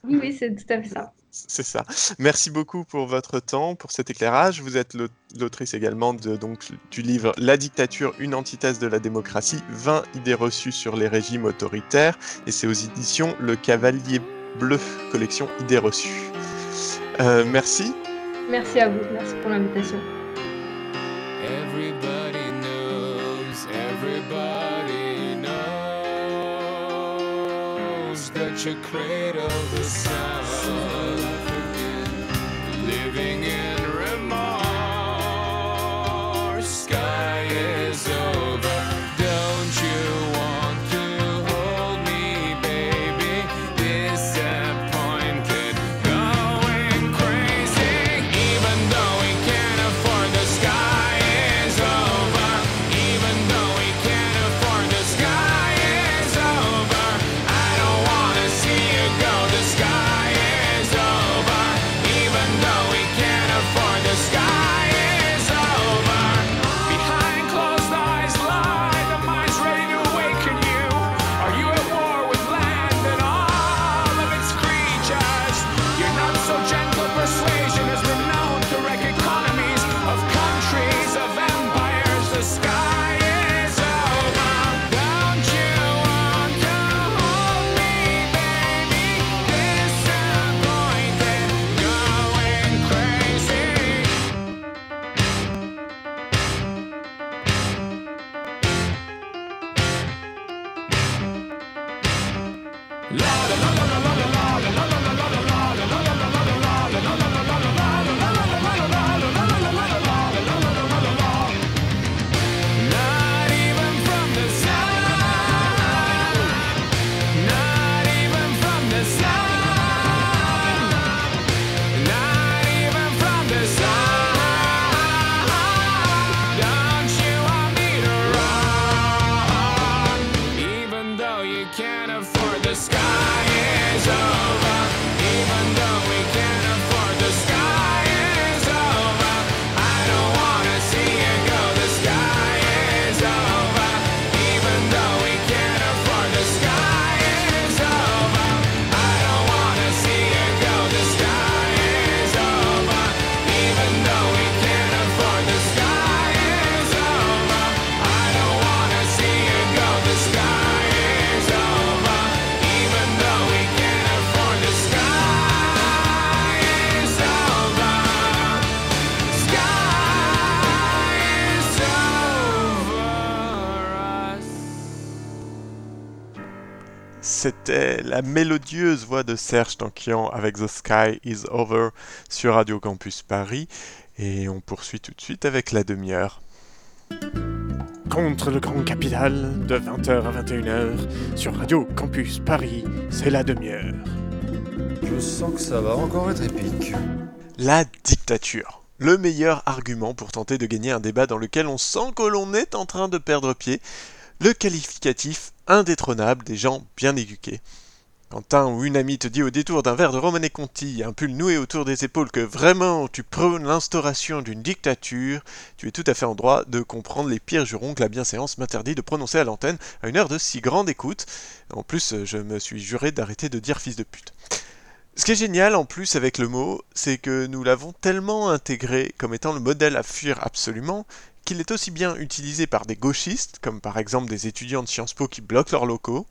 Oui, oui, c'est tout à fait ça. C'est ça. Merci beaucoup pour votre temps, pour cet éclairage. Vous êtes l'autrice également de, donc, du livre La dictature, une antithèse de la démocratie, 20 idées reçues sur les régimes autoritaires. Et c'est aux éditions Le Cavalier Bleu, collection idées reçues. merci. Merci à vous, merci pour l'invitation. Everybody knows, everybody knows that you cradle the sun, la mélodieuse voix de Serge Tankian avec The Sky is Over sur Radio Campus Paris. Et on poursuit tout de suite avec la demi-heure. Contre le grand capital, de 20h à 21h, sur Radio Campus Paris, c'est la demi-heure. Je sens que ça va encore être épique. La dictature. Le meilleur argument pour tenter de gagner un débat dans lequel on sent que l'on est en train de perdre pied. Le qualificatif indétrônable des gens bien éduqués. Quand un ou une amie te dit au détour d'un verre de Romanée Conti, un pull noué autour des épaules, que vraiment tu prônes l'instauration d'une dictature, tu es tout à fait en droit de comprendre les pires jurons que la bienséance m'interdit de prononcer à l'antenne à une heure de si grande écoute. En plus, je me suis juré d'arrêter de dire fils de pute. Ce qui est génial en plus avec le mot, c'est que nous l'avons tellement intégré comme étant le modèle à fuir absolument, qu'il est aussi bien utilisé par des gauchistes, comme par exemple des étudiants de Sciences Po qui bloquent leurs locaux,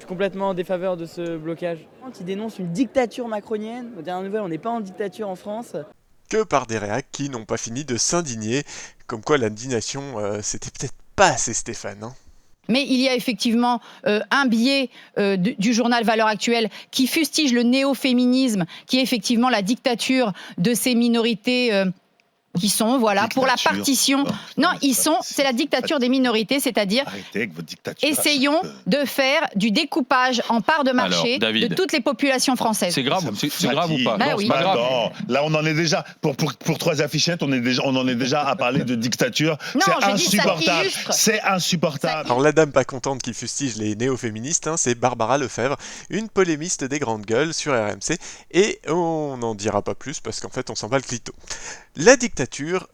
Je suis complètement en défaveur de ce blocage. Qui dénonce une dictature macronienne. Aux dernières nouvelles, on n'est pas en dictature en France. que par des réacs qui n'ont pas fini de s'indigner, comme quoi l'indignation, euh, c'était peut-être pas assez Stéphane. hein. Mais il y a effectivement euh, un biais euh, du, du journal Valeurs Actuelles qui fustige le néo-féminisme, qui est effectivement la dictature de ces minorités. euh, qui sont voilà pour la partition. Non, Non, ils sont c'est la dictature des minorités, c'est-à-dire Arrêtez avec votre dictature. essayons de faire du découpage en part de marché Alors, David, de toutes les populations françaises. C'est grave, c'est grave ou pas Bah Non, oui. pas grave. Non, là on en est déjà pour, pour, pour trois affichettes, on est déjà on en est déjà à parler de dictature. Non, c'est insupportable. C'est insupportable. Alors la dame pas contente qui fustige les néo-féministes, hein, c'est Barbara Lefebvre, une polémiste des grandes gueules sur RMC, et on n'en dira pas plus parce qu'en fait on s'en bat le clito. La dictature,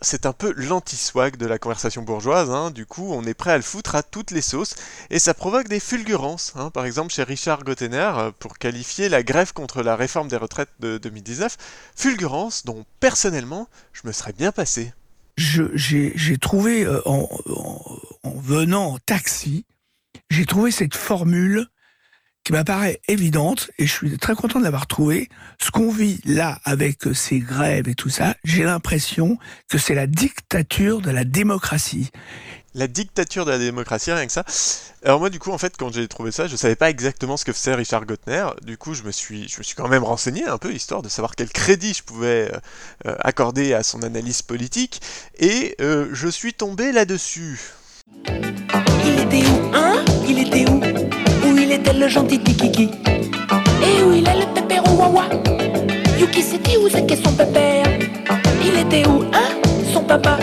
c'est un peu l'anti-swag de la conversation bourgeoise, hein, du coup on est prêt à le foutre à toutes les sauces, et ça provoque des fulgurances, hein, par exemple chez Richard Gottener, euh, pour qualifier la grève contre la réforme des retraites de 2019, fulgurances dont personnellement je me serais bien passé. J'ai trouvé, euh, en- en venant en taxi, j'ai trouvé cette formule qui m'apparaît évidente et je suis très content de l'avoir trouvée. Ce qu'on vit là avec euh, ces grèves et tout ça, j'ai l'impression que c'est la dictature de la démocratie. La dictature de la démocratie, rien que ça. Alors moi, du coup, en fait, quand j'ai trouvé ça, je savais pas exactement ce que faisait Richard Gottner. Du coup, je me suis, je me suis quand même renseigné un peu, histoire de savoir quel crédit je pouvais euh, euh, accorder à son analyse politique. Et euh, je suis tombé là-dessus. Il était où, hein? Il était où? Était le gentil Kiki Et où il est le pépère au wawa Yuki dit où c'est qu'est son pépère Il était où, hein Son papa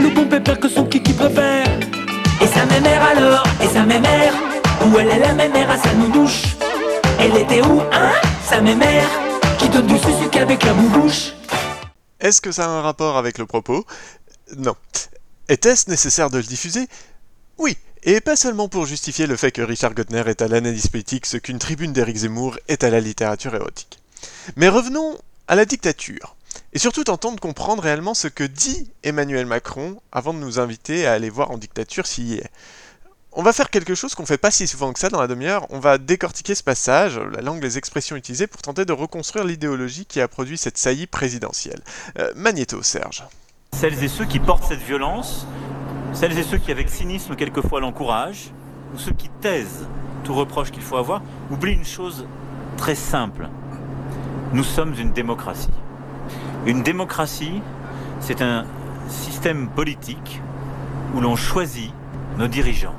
Le bon pépère que son Kiki préfère. Et sa mémère alors Et sa mémère Où elle est la mémère à sa noudouche Elle était où, hein Sa mémère Qui donne du sucre qu'avec la boubouche Est-ce que ça a un rapport avec le propos? Non. Était-ce nécessaire de le diffuser? Oui, et pas seulement pour justifier le fait que Richard Gottner est à l'analyse politique ce qu'une tribune d'Éric Zemmour est à la littérature érotique. Mais revenons à la dictature, et surtout tentons de comprendre réellement ce que dit Emmanuel Macron avant de nous inviter à aller voir en dictature s'il y est. On va faire quelque chose qu'on fait pas si souvent que ça dans la demi-heure, on va décortiquer ce passage, la langue, les expressions utilisées pour tenter de reconstruire l'idéologie qui a produit cette saillie présidentielle. Euh, Magnéto, Serge. Celles et ceux qui portent cette violence, celles et ceux qui avec cynisme quelquefois l'encouragent, ou ceux qui taisent tout reproche qu'il faut avoir, oublient une chose très simple. Nous sommes une démocratie. Une démocratie, c'est un système politique où l'on choisit nos dirigeants.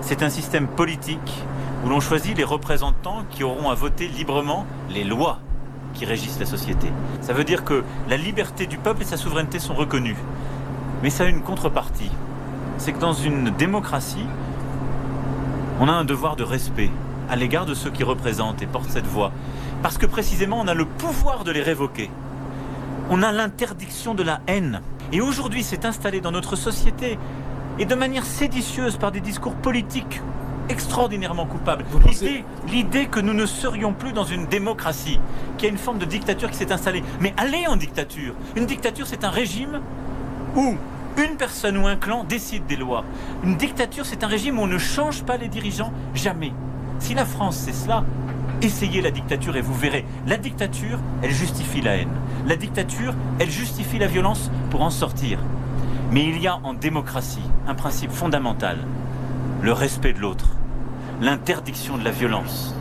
C'est un système politique où l'on choisit les représentants qui auront à voter librement les lois qui régissent la société. Ça veut dire que la liberté du peuple et sa souveraineté sont reconnues. Mais ça a une contrepartie. C'est que dans une démocratie, on a un devoir de respect à l'égard de ceux qui représentent et portent cette voix. Parce que précisément, on a le pouvoir de les révoquer. On a l'interdiction de la haine. Et aujourd'hui, c'est installé dans notre société, et de manière séditieuse par des discours politiques extraordinairement coupables. L'idée- L'idée que nous ne serions plus dans une démocratie, qu'il y a une forme de dictature qui s'est installée. Mais allez en dictature. Une dictature, c'est un régime où une personne ou un clan décide des lois. Une dictature, c'est un régime où on ne change pas les dirigeants jamais. Si la France, c'est cela, essayez la dictature et vous verrez. La dictature, elle justifie la haine. La dictature, elle justifie la violence pour en sortir. Mais il y a en démocratie un principe fondamental, le respect de l'autre. l'interdiction de la violence,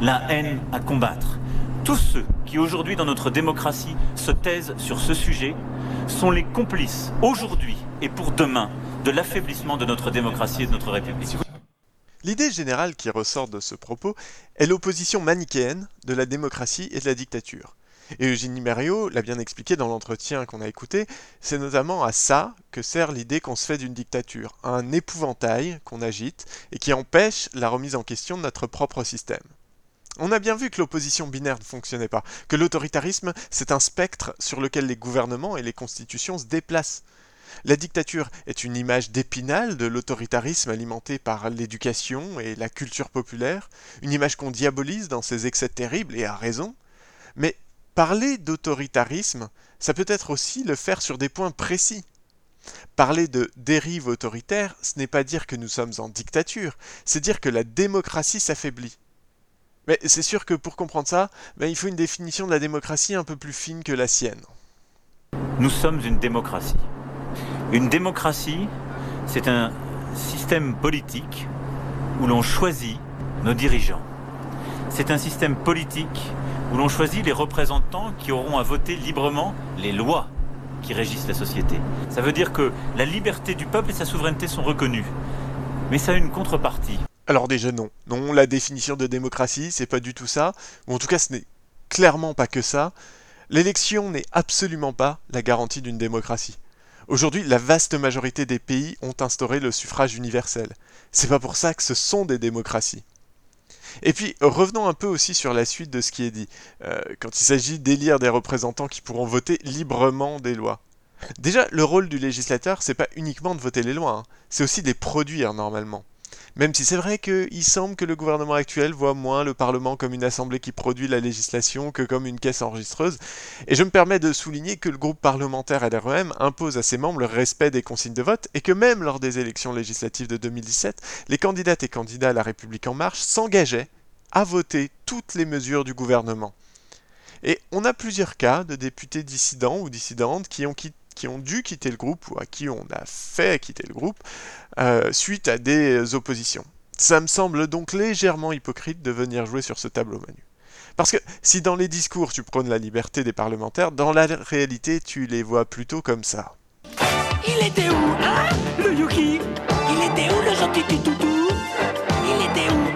la haine à combattre. Tous ceux qui aujourd'hui dans notre démocratie se taisent sur ce sujet sont les complices aujourd'hui et pour demain de l'affaiblissement de notre démocratie et de notre République. L'idée générale qui ressort de ce propos est l'opposition manichéenne de la démocratie et de la dictature. Et Eugénie Merriot l'a bien expliqué dans l'entretien qu'on a écouté, c'est notamment à ça que sert l'idée qu'on se fait d'une dictature, un épouvantail qu'on agite et qui empêche la remise en question de notre propre système. On a bien vu que l'opposition binaire ne fonctionnait pas, que l'autoritarisme, c'est un spectre sur lequel les gouvernements et les constitutions se déplacent. La dictature est une image d'épinal de l'autoritarisme alimenté par l'éducation et la culture populaire, une image qu'on diabolise dans ses excès terribles et à raison. Mais parler d'autoritarisme, ça peut être aussi le faire sur des points précis. Parler de dérive autoritaire, ce n'est pas dire que nous sommes en dictature, c'est dire que la démocratie s'affaiblit. Mais c'est sûr que pour comprendre ça, ben, il faut une définition de la démocratie un peu plus fine que la sienne. Nous sommes une démocratie. Une démocratie, c'est un système politique où l'on choisit nos dirigeants. C'est un système politique où l'on choisit les représentants qui auront à voter librement les lois qui régissent la société. Ça veut dire que la liberté du peuple et sa souveraineté sont reconnues. Mais ça a une contrepartie. Alors déjà non. Non, la définition de démocratie, c'est pas du tout ça. Ou en tout cas, ce n'est clairement pas que ça. L'élection n'est absolument pas la garantie d'une démocratie. Aujourd'hui, la vaste majorité des pays ont instauré le suffrage universel. C'est pas pour ça que ce sont des démocraties. Et puis, revenons un peu aussi sur la suite de ce qui est dit, euh, quand il s'agit d'élire des représentants qui pourront voter librement des lois. Déjà, le rôle du législateur, c'est pas uniquement de voter les lois, hein. c'est aussi de les produire normalement. Même si c'est vrai qu'il semble que le gouvernement actuel voit moins le Parlement comme une assemblée qui produit la législation que comme une caisse enregistreuse, et je me permets de souligner que le groupe parlementaire LREM impose à ses membres le respect des consignes de vote, et que même lors des élections législatives de 2017, les candidates et candidats à la République en marche s'engageaient à voter toutes les mesures du gouvernement. Et on a plusieurs cas de députés dissidents ou dissidentes qui ont quitté qui ont dû quitter le groupe ou à qui on a fait quitter le groupe euh, suite à des oppositions. Ça me semble donc légèrement hypocrite de venir jouer sur ce tableau menu. Parce que si dans les discours tu prônes la liberté des parlementaires, dans la réalité tu les vois plutôt comme ça. Il était où, hein, le Yuki? Il était où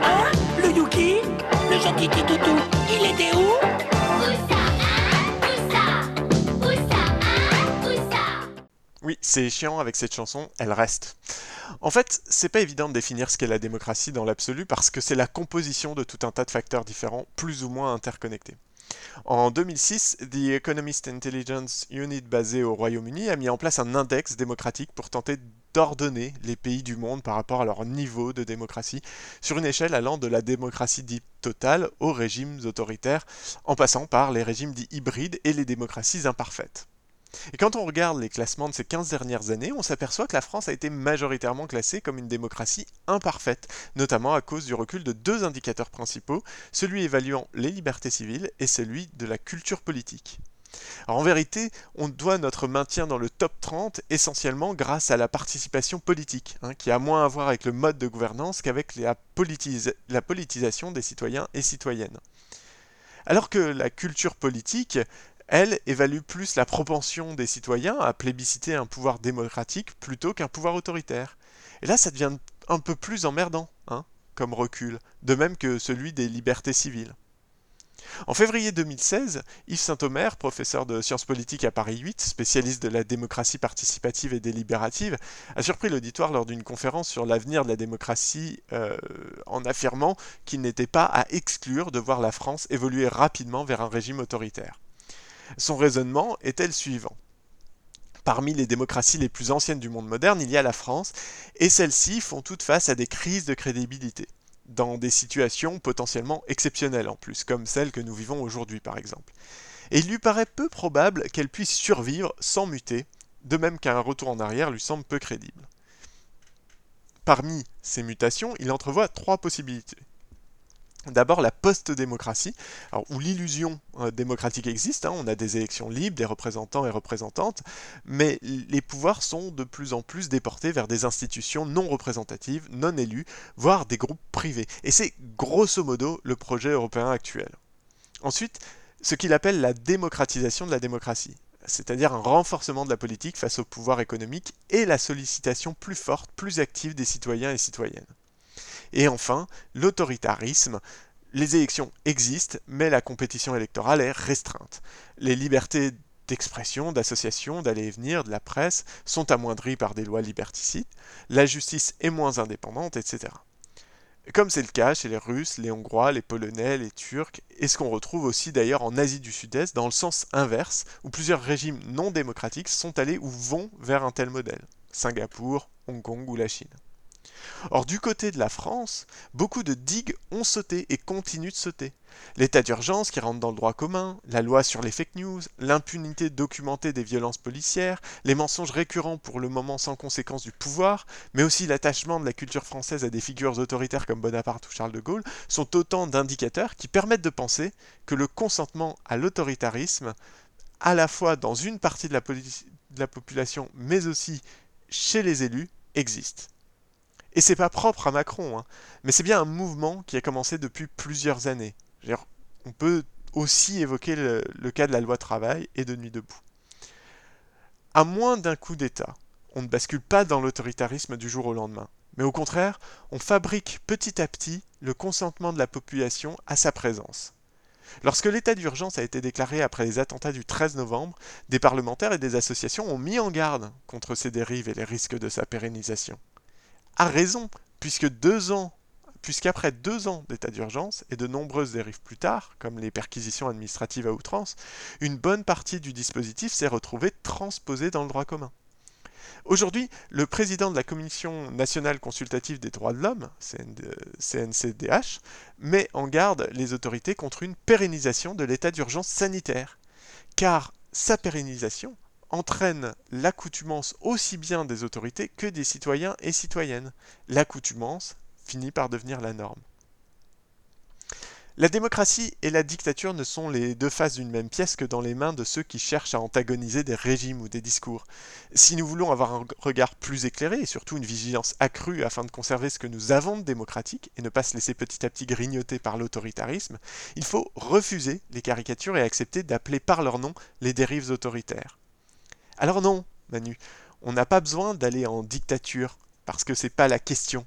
hein, le Yuki? Le gentil toutou Il était où? Oui, c'est chiant avec cette chanson, elle reste. En fait, c'est pas évident de définir ce qu'est la démocratie dans l'absolu parce que c'est la composition de tout un tas de facteurs différents, plus ou moins interconnectés. En 2006, The Economist Intelligence Unit basé au Royaume-Uni a mis en place un index démocratique pour tenter d'ordonner les pays du monde par rapport à leur niveau de démocratie sur une échelle allant de la démocratie dite totale aux régimes autoritaires, en passant par les régimes dits hybrides et les démocraties imparfaites. Et quand on regarde les classements de ces 15 dernières années, on s'aperçoit que la France a été majoritairement classée comme une démocratie imparfaite, notamment à cause du recul de deux indicateurs principaux, celui évaluant les libertés civiles et celui de la culture politique. En vérité, on doit notre maintien dans le top 30 essentiellement grâce à la participation politique, hein, qui a moins à voir avec le mode de gouvernance qu'avec la politisation des citoyens et citoyennes. Alors que la culture politique, elle évalue plus la propension des citoyens à plébisciter un pouvoir démocratique plutôt qu'un pouvoir autoritaire. Et là, ça devient un peu plus emmerdant, hein, comme recul, de même que celui des libertés civiles. En février 2016, Yves Saint-Omer, professeur de sciences politiques à Paris 8, spécialiste de la démocratie participative et délibérative, a surpris l'auditoire lors d'une conférence sur l'avenir de la démocratie euh, en affirmant qu'il n'était pas à exclure de voir la France évoluer rapidement vers un régime autoritaire. Son raisonnement était le suivant. Parmi les démocraties les plus anciennes du monde moderne, il y a la France, et celles-ci font toutes face à des crises de crédibilité, dans des situations potentiellement exceptionnelles en plus, comme celle que nous vivons aujourd'hui par exemple. Et il lui paraît peu probable qu'elle puisse survivre sans muter, de même qu'un retour en arrière lui semble peu crédible. Parmi ces mutations, il entrevoit trois possibilités. D'abord la post-démocratie, où l'illusion euh, démocratique existe, hein, on a des élections libres, des représentants et représentantes, mais les pouvoirs sont de plus en plus déportés vers des institutions non représentatives, non élues, voire des groupes privés. Et c'est grosso modo le projet européen actuel. Ensuite, ce qu'il appelle la démocratisation de la démocratie, c'est-à-dire un renforcement de la politique face au pouvoir économique et la sollicitation plus forte, plus active des citoyens et citoyennes. Et enfin, l'autoritarisme. Les élections existent, mais la compétition électorale est restreinte. Les libertés d'expression, d'association, d'aller et venir, de la presse sont amoindries par des lois liberticides, la justice est moins indépendante, etc. Comme c'est le cas chez les Russes, les Hongrois, les Polonais, les Turcs, et ce qu'on retrouve aussi d'ailleurs en Asie du Sud-Est dans le sens inverse, où plusieurs régimes non démocratiques sont allés ou vont vers un tel modèle. Singapour, Hong Kong ou la Chine. Or, du côté de la France, beaucoup de digues ont sauté et continuent de sauter. L'état d'urgence qui rentre dans le droit commun, la loi sur les fake news, l'impunité documentée des violences policières, les mensonges récurrents pour le moment sans conséquence du pouvoir, mais aussi l'attachement de la culture française à des figures autoritaires comme Bonaparte ou Charles de Gaulle, sont autant d'indicateurs qui permettent de penser que le consentement à l'autoritarisme, à la fois dans une partie de la, population, mais aussi chez les élus, existe. Et c'est pas propre à Macron, hein, mais c'est bien un mouvement qui a commencé depuis plusieurs années. On peut aussi évoquer le, le, cas de la loi travail et de Nuit debout. À moins d'un coup d'État, on ne bascule pas dans l'autoritarisme du jour au lendemain, mais au contraire, on fabrique petit à petit le consentement de la population à sa présence. Lorsque l'état d'urgence a été déclaré après les attentats du 13 novembre, des parlementaires et des associations ont mis en garde contre ces dérives et les risques de sa pérennisation a raison, puisque deux ans, puisqu'après deux ans d'état d'urgence et de nombreuses dérives plus tard, comme les perquisitions administratives à outrance, une bonne partie du dispositif s'est retrouvée transposée dans le droit commun. Aujourd'hui, le président de la Commission nationale consultative des droits de l'homme, CNCDH, met en garde les autorités contre une pérennisation de l'état d'urgence sanitaire, car sa pérennisation entraîne l'accoutumance aussi bien des autorités que des citoyens et citoyennes. L'accoutumance finit par devenir la norme. La démocratie et la dictature ne sont les deux faces d'une même pièce que dans les mains de ceux qui cherchent à antagoniser des régimes ou des discours. Si nous voulons avoir un regard plus éclairé et surtout une vigilance accrue afin de conserver ce que nous avons de démocratique et ne pas se laisser petit à petit grignoter par l'autoritarisme, il faut refuser les caricatures et accepter d'appeler par leur nom les dérives autoritaires. Alors non, Manu, on n'a pas besoin d'aller en dictature, parce que c'est pas la question.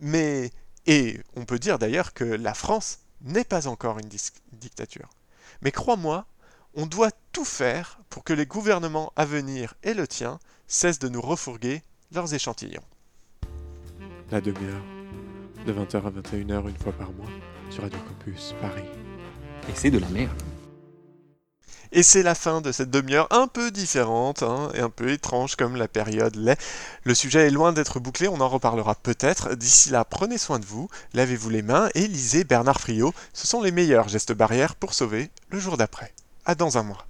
Mais, et on peut dire d'ailleurs que la France n'est pas encore une dictature. Mais crois-moi, on doit tout faire pour que les gouvernements à venir et le tien cessent de nous refourguer leurs échantillons. La demi-heure, de 20h à 21h une fois par mois, sur Radio Campus Paris. Et c'est de la merde. Et c'est la fin de cette demi-heure un peu différente hein, et un peu étrange comme la période l'est. Le sujet est loin d'être bouclé, on en reparlera peut-être. D'ici là, prenez soin de vous, lavez-vous les mains et lisez Bernard Friot. Ce sont les meilleurs gestes barrières pour sauver le jour d'après. À dans un mois.